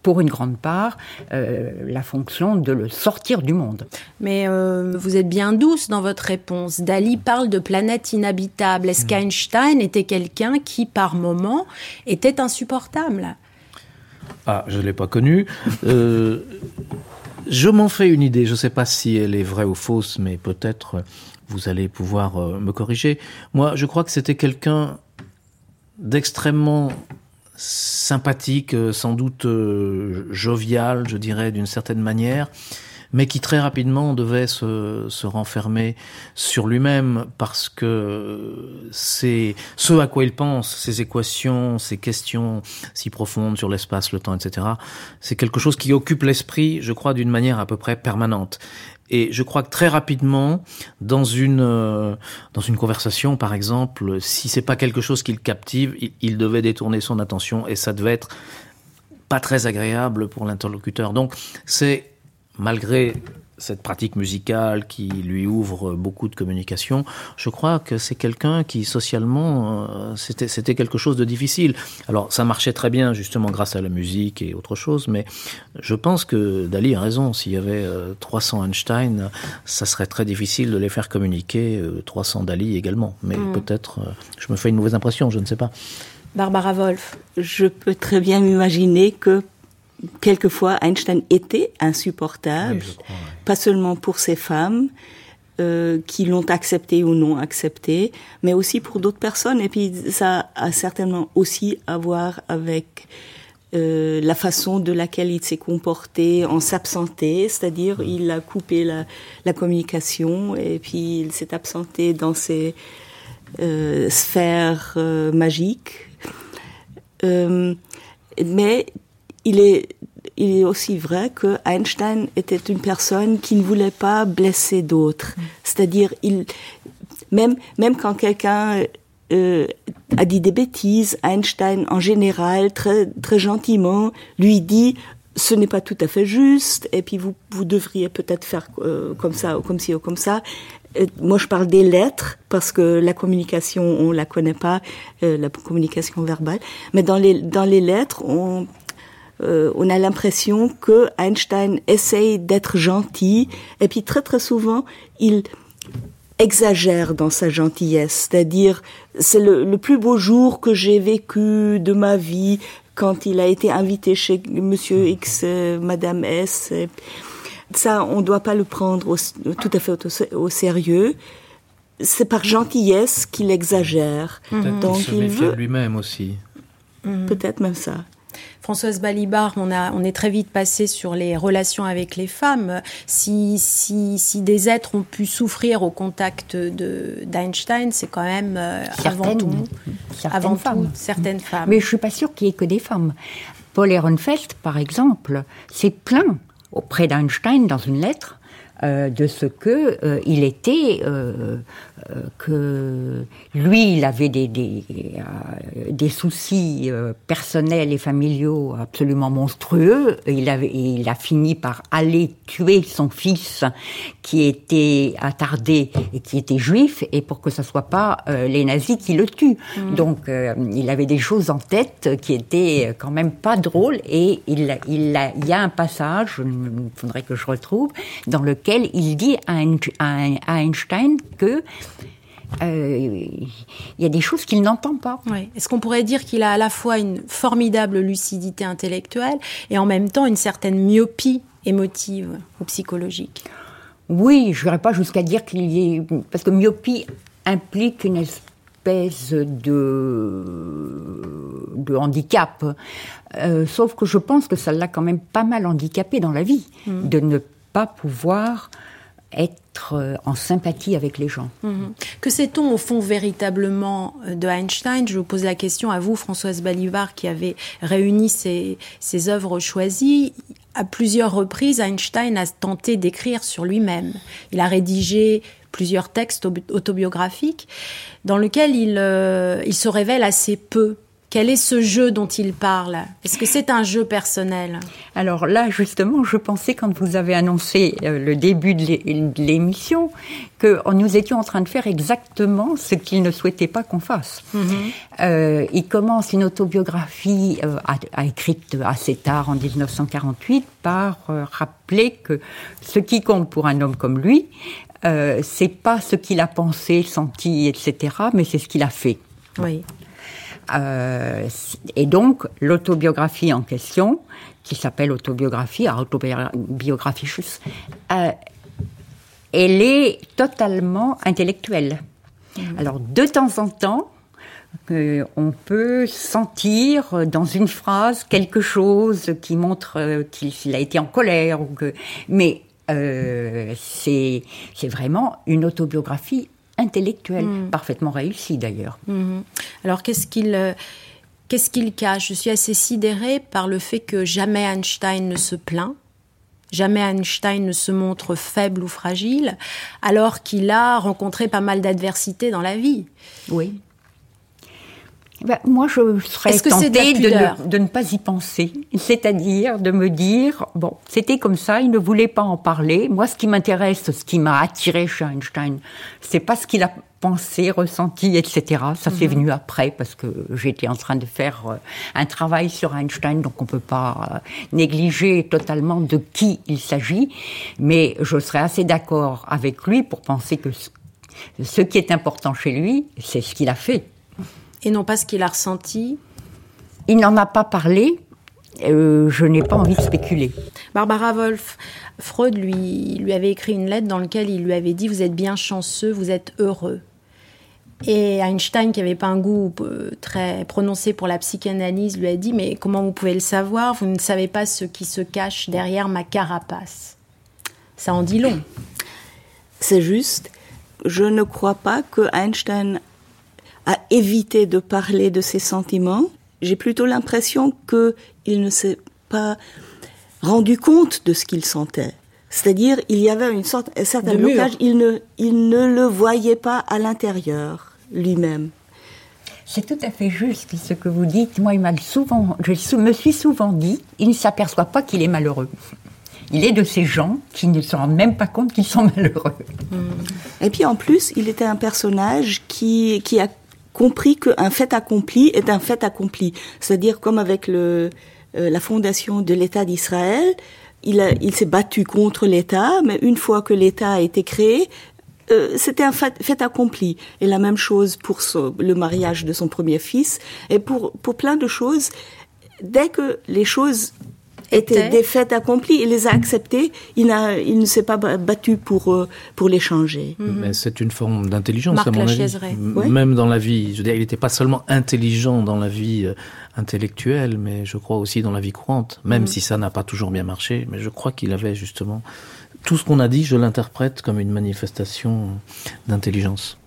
pour une grande part, euh, la fonction de le sortir du monde. Mais euh, vous êtes bien douce dans votre réponse. Dali parle de planète inhabitable. Est-ce mm. qu'Einstein était quelqu'un qui, par moment, était insupportable? Ah, je ne l'ai pas connu. Euh, je m'en fais une idée. Je ne sais pas si elle est vraie ou fausse, mais peut-être vous allez pouvoir me corriger. Moi, je crois que c'était quelqu'un d'extrêmement sympathique, euh, sans doute euh, jovial, je dirais, d'une certaine manière, mais qui très rapidement devait se, se renfermer sur lui-même parce que c'est ce à quoi il pense, ces équations, ces questions si profondes sur l'espace, le temps, etc., c'est quelque chose qui occupe l'esprit, je crois, d'une manière à peu près permanente. Et je crois que très rapidement, dans une euh, dans une conversation, par exemple, si c'est pas quelque chose qui le captive, il, il, devait détourner son attention et ça devait être pas très agréable pour l'interlocuteur. Donc c'est malgré cette pratique musicale qui lui ouvre beaucoup de communication, je crois que c'est quelqu'un qui socialement euh, c'était c'était quelque chose de difficile. Alors ça marchait très bien justement grâce à la musique et autre chose, mais je pense que Dali a raison. S'il y avait 300 euh, Einstein, ça serait très difficile de les faire communiquer 300 euh, Dali également. Mais mm. peut-être je me fais une mauvaise impression, je ne sais pas. Barbara Wolf. Je peux très bien m'imaginer que quelquefois Einstein était insupportable, pas seulement pour ces femmes euh, qui l'ont accepté ou non accepté, mais aussi pour d'autres personnes. Et puis ça a certainement aussi à voir avec euh, la façon de laquelle il s'est comporté en s'absenté, c'est-à-dire il a coupé la, la, communication et puis il s'est absenté dans ses euh, sphères euh, magiques. Euh, mais il est, il est aussi vrai que Einstein était une personne qui ne voulait pas blesser d'autres. C'est-à-dire, il, même, même quand quelqu'un euh, a dit des bêtises, Einstein, en général, très, très gentiment, lui dit ce n'est pas tout à fait juste, et puis vous, vous devriez peut-être faire euh, comme ça, ou comme ci, ou comme ça. Euh, moi, je parle des lettres, parce que la communication, on la connaît pas, euh, la communication verbale. Mais dans les, dans les lettres, on, euh, on a l'impression que Einstein essaye d'être gentil, et puis très très souvent, il exagère dans sa gentillesse, c'est-à-dire c'est le, plus beau jour que j'ai vécu de ma vie quand il a été invité chez Monsieur X, euh, Madame S. Ça, on ne doit pas le prendre tout à fait au, sérieux. C'est par gentillesse qu'il exagère. Donc il, veut lui-même aussi. Peut-être même ça. Françoise Balibar, on, a, on est très vite passé sur les relations avec les femmes. Si, si, si des êtres ont pu souffrir au contact d'Einstein, c'est quand même euh, avant tout, certaines femmes. certaines femmes. Mais je suis pas sûre qu'il y ait que des femmes. Paul Ehrenfeld, par exemple, s'est plaint auprès d'Einstein dans une lettre euh, de ce que euh, il était euh, que lui, il avait des, des, euh, des soucis euh, personnels et familiaux absolument monstrueux. Il, avait, il a fini par aller tuer son fils qui était attardé et qui était juif, et pour que ce soit pas les nazis qui le tuent. Mmh. Donc, il avait des choses en tête qui étaient quand même pas drôles, et il, il, a, il y a un passage, il faudrait que je retrouve, dans lequel il dit à Einstein que euh, il y a des choses qu'il n'entend pas. Est-ce qu'on pourrait dire qu'il a à la fois une formidable lucidité intellectuelle et en même temps une certaine myopie émotive ou psychologique? Oui, je n'irais pas jusqu'à dire qu'il y ait... Parce que myopie implique une espèce de, de handicap. Euh, sauf que je pense que ça l'a quand même pas mal handicapé dans la vie, Mm. de ne pas pouvoir être euh, en sympathie avec les gens. Mhm. Que sait-on au fond véritablement euh, de Einstein? Je vous pose la question à vous, Françoise Balibar, qui avez réuni ses, œuvres choisies. À plusieurs reprises, Einstein a tenté d'écrire sur lui-même. Il a rédigé plusieurs textes au- autobiographiques dans lesquels euh, il se révèle assez peu. Quel est ce jeu dont il parle? Est-ce que c'est un jeu personnel? Alors là, justement, je pensais quand vous avez annoncé euh, le début de l'é- de l'émission que nous étions en train de faire exactement ce qu'il ne souhaitait pas qu'on fasse. Euh, il commence une autobiographie euh, à- écrite assez tard, en 1948, par euh, rappeler que ce qui compte pour un homme comme lui, c'est pas ce qu'il a pensé, senti, etc., mais c'est ce qu'il a fait. Oui. Euh, et donc, l'autobiographie en question, qui s'appelle Autobiographie, Autobiographisches, euh, elle est totalement intellectuelle. Alors, de temps en temps, euh, on peut sentir dans une phrase quelque chose qui montre qu'il a été en colère, ou que, mais c'est c'est vraiment une autobiographie intellectuelle, parfaitement réussie d'ailleurs. Mhm. Alors qu'est-ce qu'il euh, qu'est-ce qu'il cache? Je suis assez sidérée par le fait que jamais Einstein ne se plaint. Jamais Einstein ne se montre faible ou fragile, alors qu'il a rencontré pas mal d'adversités dans la vie. Oui. Ben, moi, je serais Est-ce que c'est de de, ne, pas y penser. C'est-à-dire de me dire, bon, c'était comme ça, il ne voulait pas en parler. Moi, ce qui m'intéresse, ce qui m'a attiré chez Einstein, c'est pas ce qu'il a pensé, ressenti, etc. Ça c'est venu après parce que j'étais en train de faire euh, un travail sur Einstein, donc on peut pas euh, négliger totalement de qui il s'agit. Mais je serais assez d'accord avec lui pour penser que ce, ce qui est important chez lui, c'est ce qu'il a fait. Et non pas ce qu'il a ressenti. Il n'en a pas parlé. euh, je n'ai pas envie de spéculer. Barbara Wolf, Freud lui, lui avait écrit une lettre dans laquelle il lui avait dit Vous êtes bien chanceux, vous êtes heureux. Et Einstein, qui n'avait pas un goût euh, très prononcé pour la psychanalyse, lui a dit Mais comment vous pouvez le savoir? Vous ne savez pas ce qui se cache derrière ma carapace. Ça en dit long. C'est juste, je ne crois pas que Einstein a évité de parler de ses sentiments. J'ai plutôt l'impression qu'il ne s'est pas rendu compte de ce qu'il sentait. C'est-à-dire, il y avait une sorte, un certain De mur. blocage. Il ne, il ne le voyait pas à l'intérieur lui-même. C'est tout à fait juste ce que vous dites. Moi, il m'a souvent, je me suis souvent dit, il ne s'aperçoit pas qu'il est malheureux. Il est de ces gens qui ne se rendent même pas compte qu'ils sont [laughs] malheureux. Et puis en plus, il était un personnage qui, qui a compris qu'un fait accompli est un fait accompli. C'est-à-dire comme avec le, euh, la fondation de l'État d'Israël, il, s'est battu contre l'État, mais une fois que l'État a été créé, euh, c'était un fait, accompli. Et la même chose pour le mariage de son premier fils et pour, pour plein de choses. Dès que les choses Étaient. des faits accomplis, il les a acceptés, il, n'a- il ne s'est pas ba- battu pour, euh, pour les changer. Mais c'est une forme d'intelligence, à mon avis. Ouais. Même dans la vie. Je veux dire, il n'était pas seulement intelligent dans la vie euh, intellectuelle, mais je crois aussi dans la vie courante. Même si ça n'a pas toujours bien marché, mais je crois qu'il avait justement tout ce qu'on a dit. Je l'interprète comme une manifestation d'intelligence.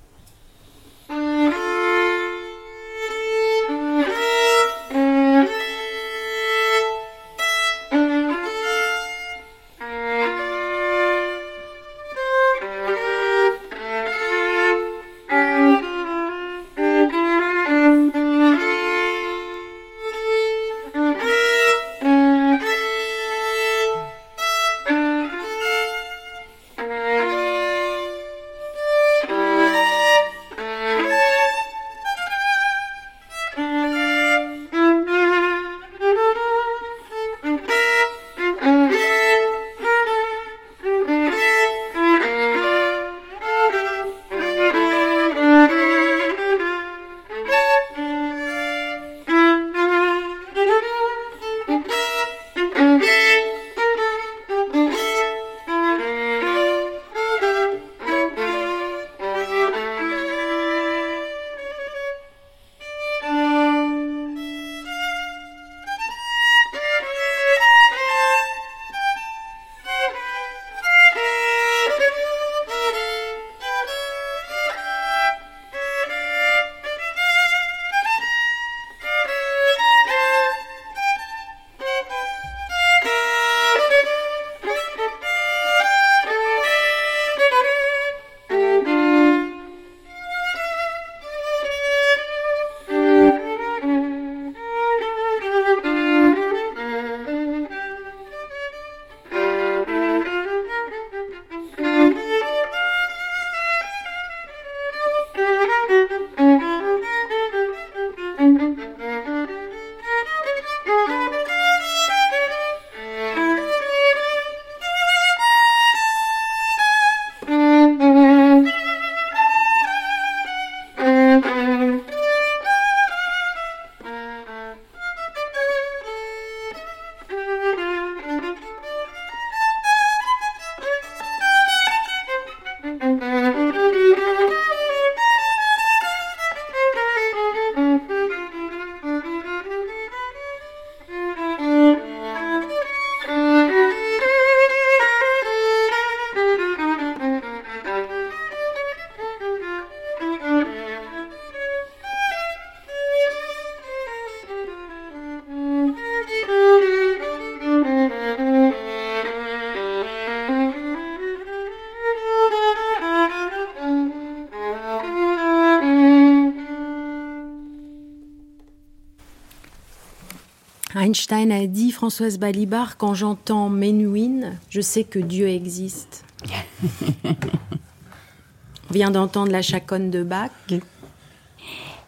Einstein a dit, Françoise Balibar, quand j'entends Menuhin, je sais que Dieu existe. [laughs] On vient d'entendre la chaconne de Bach.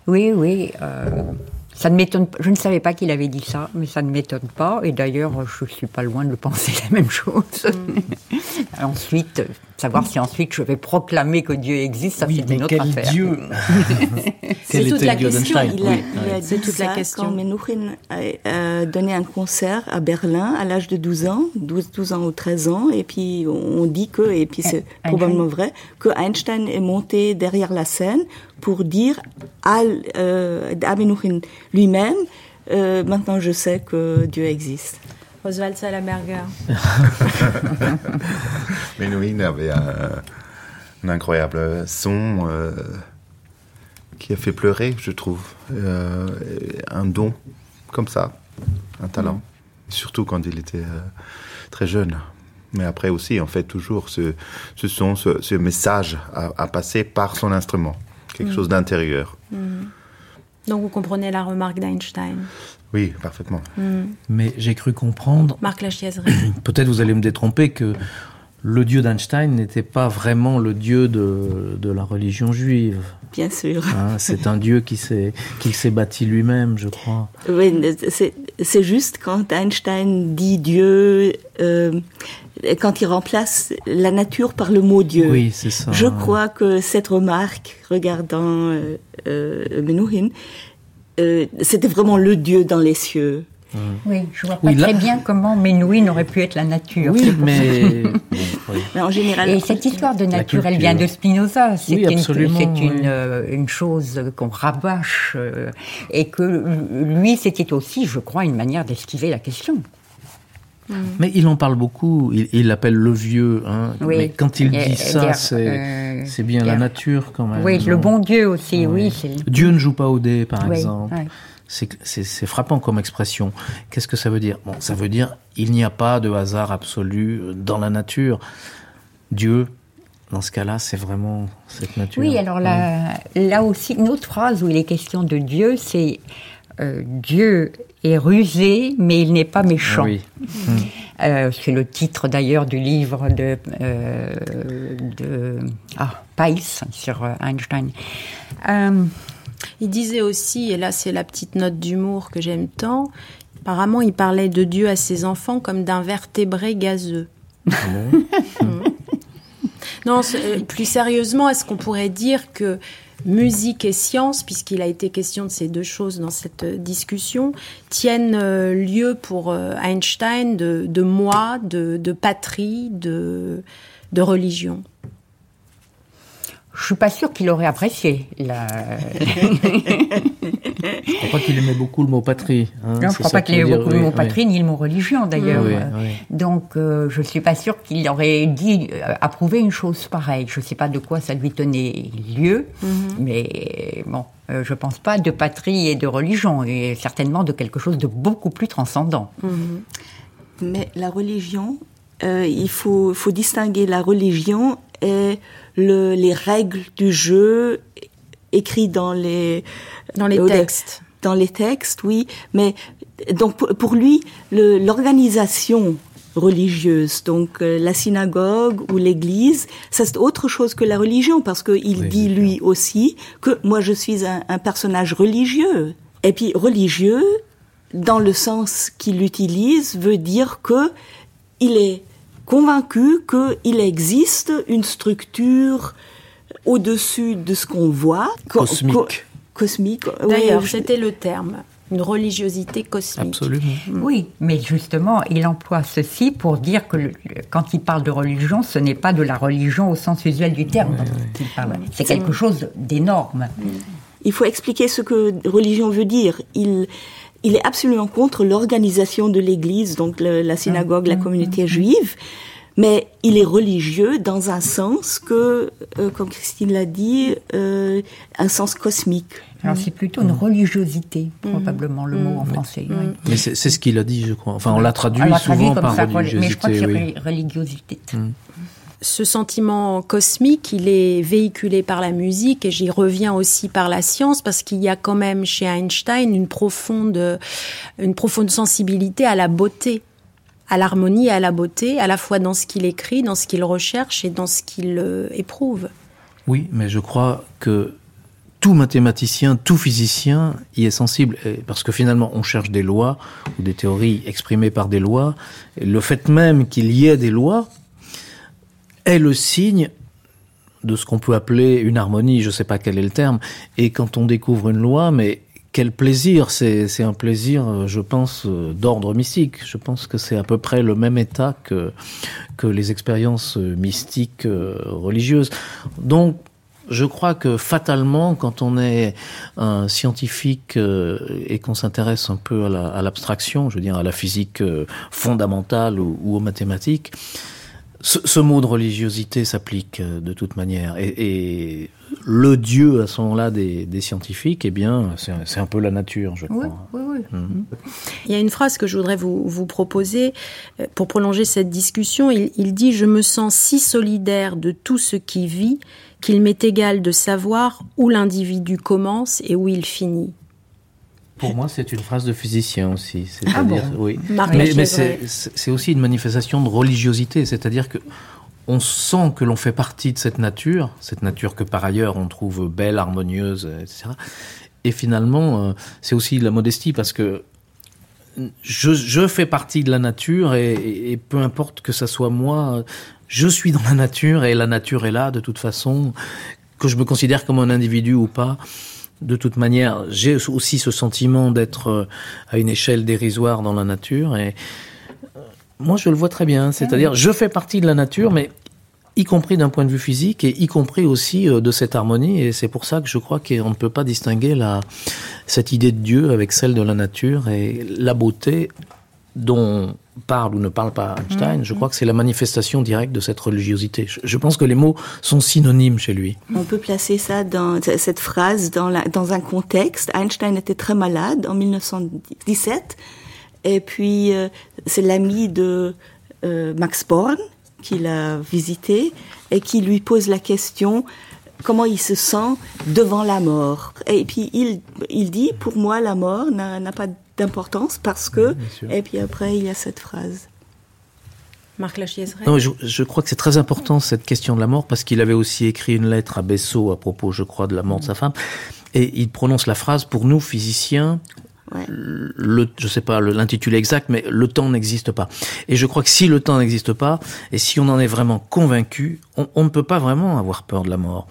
Oui, oui. Euh, ça ne m'étonne Je ne savais pas qu'il avait dit ça, mais ça ne m'étonne pas. Et d'ailleurs, je ne suis pas loin de penser [laughs] la même chose. Mm. [laughs] ensuite, savoir si ensuite je vais proclamer que Dieu existe, ça c'est une autre quel affaire. Dieu C'est toute la question. Il a, oui. A dit toute ça la question. quand Menuhin a, donné un concert à Berlin à l'âge de 12 ans, 12, 12, ans ou 13 ans, et puis on dit que, et puis c'est probablement vrai, que Einstein est monté derrière la scène pour dire à, euh, à Menuhin lui-même, euh, maintenant je sais que Dieu existe. Oswald Salaberger. [laughs] Menuhin avait un, un, incroyable son euh, qui a fait pleurer, je trouve. Euh, un don, comme ça, un talent. Mm. Surtout quand il était euh, très jeune. Mais après aussi, en fait, toujours ce, ce son, ce, ce message à, à, passer par son instrument. Quelque mm. chose d'intérieur. Mm. Donc vous comprenez la remarque d'Einstein oui, parfaitement. Mm. Mais j'ai cru comprendre. Marc [clears throat] Peut-être vous allez me détromper que le dieu d'Einstein n'était pas vraiment le dieu de, de la religion juive. Bien sûr. Hein, c'est un dieu qui s'est qui s'est bâti lui-même, je crois. Oui, c'est juste quand Einstein dit Dieu. Euh, quand il remplace la nature par le mot Dieu. Oui, c'est ça. Je crois que cette remarque, regardant euh, euh, Menuhin, euh, c'était vraiment le Dieu dans les cieux. Oui, je vois pas oui, très bien comment Menuhin aurait pu être la nature. Oui, mais... [laughs] bon, oui. mais... en général. Et cette histoire de nature, elle vient de Spinoza. C'est oui, une, une, euh, une, chose qu'on rabâche euh, et que lui, c'était aussi, je crois, une manière d'esquiver la question. Mais il en parle beaucoup, il l'appelle le vieux. Hein. Oui. Mais quand il dit ça, c'est euh, bien la nature quand même. Oui, le bon Dieu aussi, oui. oui Dieu ne joue pas au dé, par oui, exemple. C'est frappant comme expression. Qu'est-ce que ça veut dire? Bon, ça veut dire il n'y a pas de hasard absolu dans la nature. Dieu, dans ce cas-là, c'est vraiment cette nature. Oui, alors là, là aussi, une autre phrase où il est question de Dieu, c'est euh, Dieu est rusé, mais il n'est pas méchant. Oui. Euh, c'est le titre d'ailleurs du livre de, euh, de ah, Pais sur Einstein. Euh, il disait aussi, et là c'est la petite note d'humour que j'aime tant, apparemment il parlait de Dieu à ses enfants comme d'un vertébré gazeux. Ah bon [laughs] non, plus sérieusement, est-ce qu'on pourrait dire que musique et science, puisqu'il a été question de ces deux choses dans cette discussion, tiennent lieu pour Einstein de, de moi, de, de patrie, de, de religion? Je suis pas sûre qu'il aurait apprécié. La... je crois pas qu'il aimait beaucoup le mot patrie. Hein, non, je crois pas qu'il aimait beaucoup oui, le mot patrie ni le mot religion d'ailleurs. Oui, Donc euh, je suis pas sûre qu'il aurait dit euh, approuver une chose pareille. Je sais pas de quoi ça lui tenait lieu, mm -hmm. mais bon, euh, je pense pas de patrie et de religion, et certainement de quelque chose de beaucoup plus transcendant. Mm -hmm. Mais la religion, euh, il faut, faut distinguer la religion et le, les règles du jeu écrites dans les dans les textes. Dans les textes, oui. Mais donc pour lui, l'organisation religieuse, donc euh, la synagogue ou l'église, ça c'est autre chose que la religion parce que il oui, dit lui aussi que moi je suis un, un personnage religieux. Et puis religieux, dans le sens qu'il utilise, veut dire que il est convaincu qu'il existe une structure au-dessus de ce qu'on voit. Cosmique. Co cosmique. D'ailleurs, oui, c'était le terme. Une religiosité cosmique. Absolument. Oui, mais justement, il emploie ceci pour dire que le, quand il parle de religion, ce n'est pas de la religion au sens usuel du terme. Oui, oui. C'est quelque chose d'énorme. Il faut expliquer ce que religion veut dire. Il, il est absolument contre l'organisation de l'Église, donc le, la synagogue, la communauté juive, mais il est religieux dans un sens que, euh, comme Christine l'a dit, euh, un sens cosmique. Alors c'est plutôt une religiosité, probablement le mot en français. Oui. Mais c'est ce qu'il a dit, je crois. Enfin, on l'a traduit, on souvent traduit par ça, religiosité. Mais je crois que c'est oui. religiosité. Ce sentiment cosmique, il est véhiculé par la musique et j'y reviens aussi par la science parce qu'il y a quand même chez Einstein une profonde, une profonde sensibilité à la beauté, à l'harmonie et à la beauté, à la fois dans ce qu'il écrit, dans ce qu'il recherche et dans ce qu'il euh, éprouve. Oui, mais je crois que tout mathématicien, tout physicien y est sensible, parce que finalement on cherche des lois ou des théories exprimées par des lois. Le fait même qu'il y ait des lois est le signe de ce qu'on peut appeler une harmonie, je ne sais pas quel est le terme, et quand on découvre une loi, mais quel plaisir C'est un plaisir, je pense, d'ordre mystique. Je pense que c'est à peu près le même état que, que les expériences mystiques euh, religieuses. Donc, je crois que fatalement, quand on est un scientifique euh, et qu'on s'intéresse un peu à l'abstraction, je veux dire à la physique euh, fondamentale ou, aux mathématiques, ce, mot de religiosité s'applique euh, de toute manière. Et, le Dieu à ce moment-là des, scientifiques, eh bien, c'est un peu la nature, je crois. Oui, oui, oui. Mhm. Il y a une phrase que je voudrais vous, vous proposer pour prolonger cette discussion. Il, il dit Je me sens si solidaire de tout ce qui vit qu'il m'est égal de savoir où l'individu commence et où il finit. Pour moi, c'est une phrase de physicien aussi. Ah bon oui. mais, c'est aussi une manifestation de religiosité, c'est-à-dire que on sent que l'on fait partie de cette nature, cette nature que par ailleurs on trouve belle, harmonieuse, etc. Et finalement, euh, c'est aussi la modestie parce que je, fais partie de la nature et, et, peu importe que ça soit moi, je suis dans la nature et la nature est là de toute façon, que je me considère comme un individu ou pas. De toute manière, j'ai aussi ce sentiment d'être euh, à une échelle dérisoire dans la nature et euh, moi je le vois très bien, c'est-à-dire je fais partie de la nature mais y compris d'un point de vue physique et y compris aussi euh, de cette harmonie et c'est pour ça que je crois qu'on ne peut pas distinguer la, cette idée de Dieu avec celle de la nature et la beauté dont parle ou ne parle pas Einstein, je crois que c'est la manifestation directe de cette religiosité. Je, pense que les mots sont synonymes chez lui. On peut placer ça dans cette phrase dans, la, dans un contexte. Einstein était très malade en 1917, et puis euh, c'est l'ami de euh, Max Born qui l'a visité et qui lui pose la question comment il se sent devant la mort? Et puis il, il dit, pour moi, la mort n'a pas d'importance parce que... et puis après, il y a cette phrase. Marc Non, je, je, crois que c'est très important cette question de la mort parce qu'il avait aussi écrit une lettre à Bessot à propos, je crois, de la mort de sa femme. Et il prononce la phrase pour nous physiciens, le, je sais pas l'intitulé exact, mais le temps n'existe pas. Et je crois que si le temps n'existe pas, et si on en est vraiment convaincu, on, ne peut pas vraiment avoir peur de la mort.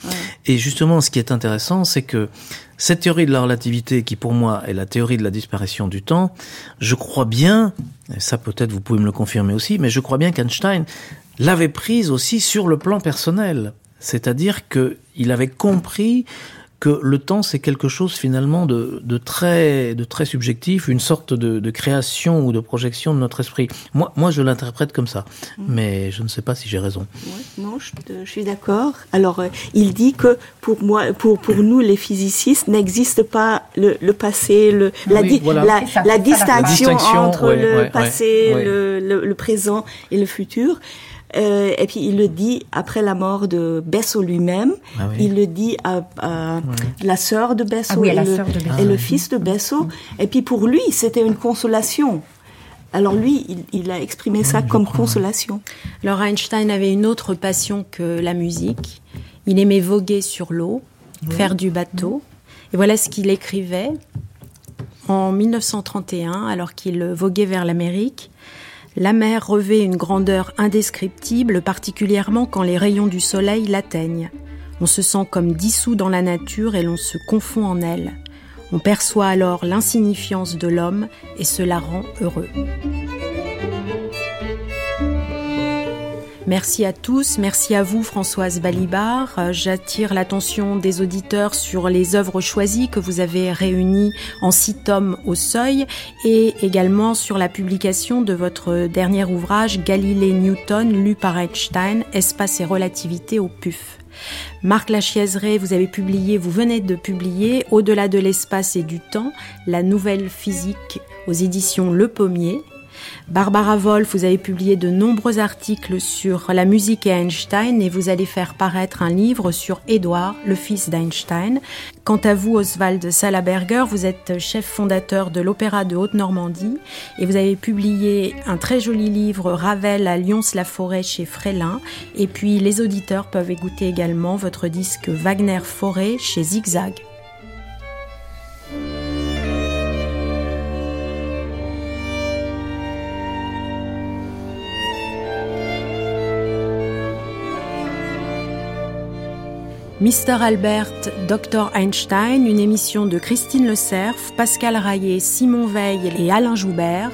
Et justement, ce qui est intéressant, c'est que cette théorie de la relativité, qui pour moi est la théorie de la disparition du temps, je crois bien, et ça peut-être vous pouvez me le confirmer aussi, mais je crois bien qu'Einstein l'avait prise aussi sur le plan personnel. C'est-à-dire qu'il avait compris que le temps c'est quelque chose finalement de, de, très de très subjectif, une sorte de, de, création ou de projection de notre esprit. Moi, moi je l'interprète comme ça, mm. mais je ne sais pas si j'ai raison. non, je, je suis d'accord. Alors, euh, il dit que pour moi, pour pour nous les physiciens, n'existe pas le, le, passé, le la, la, la, distinction, entre le passé, le, le, présent et le futur. Euh, et puis il le dit après la mort de Bessot lui-même. Ah il le dit à, la sœur de Bessot, et, le, fils de Bessot. Et puis pour lui, c'était une consolation. Alors lui, il, a exprimé ça comme consolation. Alors Einstein avait une autre passion que la musique. Il aimait voguer sur l'eau, faire du bateau. Et voilà ce qu'il écrivait en 1931, alors qu'il voguait vers l'Amérique. La mer revêt une grandeur indescriptible, particulièrement quand les rayons du soleil l'atteignent. On se sent comme dissous dans la nature et l'on se confond en elle. On perçoit alors l'insignifiance de l'homme et cela rend heureux. Merci à tous, merci à vous Françoise Balibar. Euh, j'attire l'attention des auditeurs sur les œuvres choisies que vous avez réunies en six tomes au seuil et également sur la publication de votre dernier ouvrage Galilée Newton lu par Einstein, Espace et relativité au PUF. Marc Lachiaiseray, vous avez publié, vous venez de publier Au-delà de l'espace et du temps, la nouvelle physique aux éditions Le Pommier. Barbara Wolf, vous avez publié de nombreux articles sur la musique et Einstein et vous allez faire paraître un livre sur Édouard, le fils d'Einstein. Quant à vous, Oswald Salaberger, vous êtes chef fondateur de l'Opéra de Haute-Normandie et vous avez publié un très joli livre Ravel à Lyons-la-Forêt chez Frélin. Et puis les auditeurs peuvent écouter également votre disque Wagner Forêt chez Zigzag. Mister Albert, Dr Einstein, une émission de Christine Le Cerf, Pascal Raillet, Simon Veil et Alain Joubert.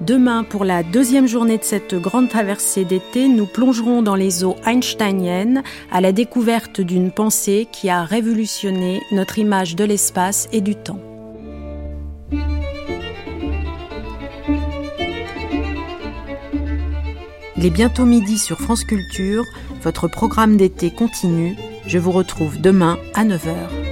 Demain, pour la deuxième journée de cette grande traversée d'été, nous plongerons dans les eaux einsteiniennes à la découverte d'une pensée qui a révolutionné notre image de l'espace et du temps. Il est bientôt midi sur France Culture. Votre programme d'été continue. Je vous retrouve demain à 9h.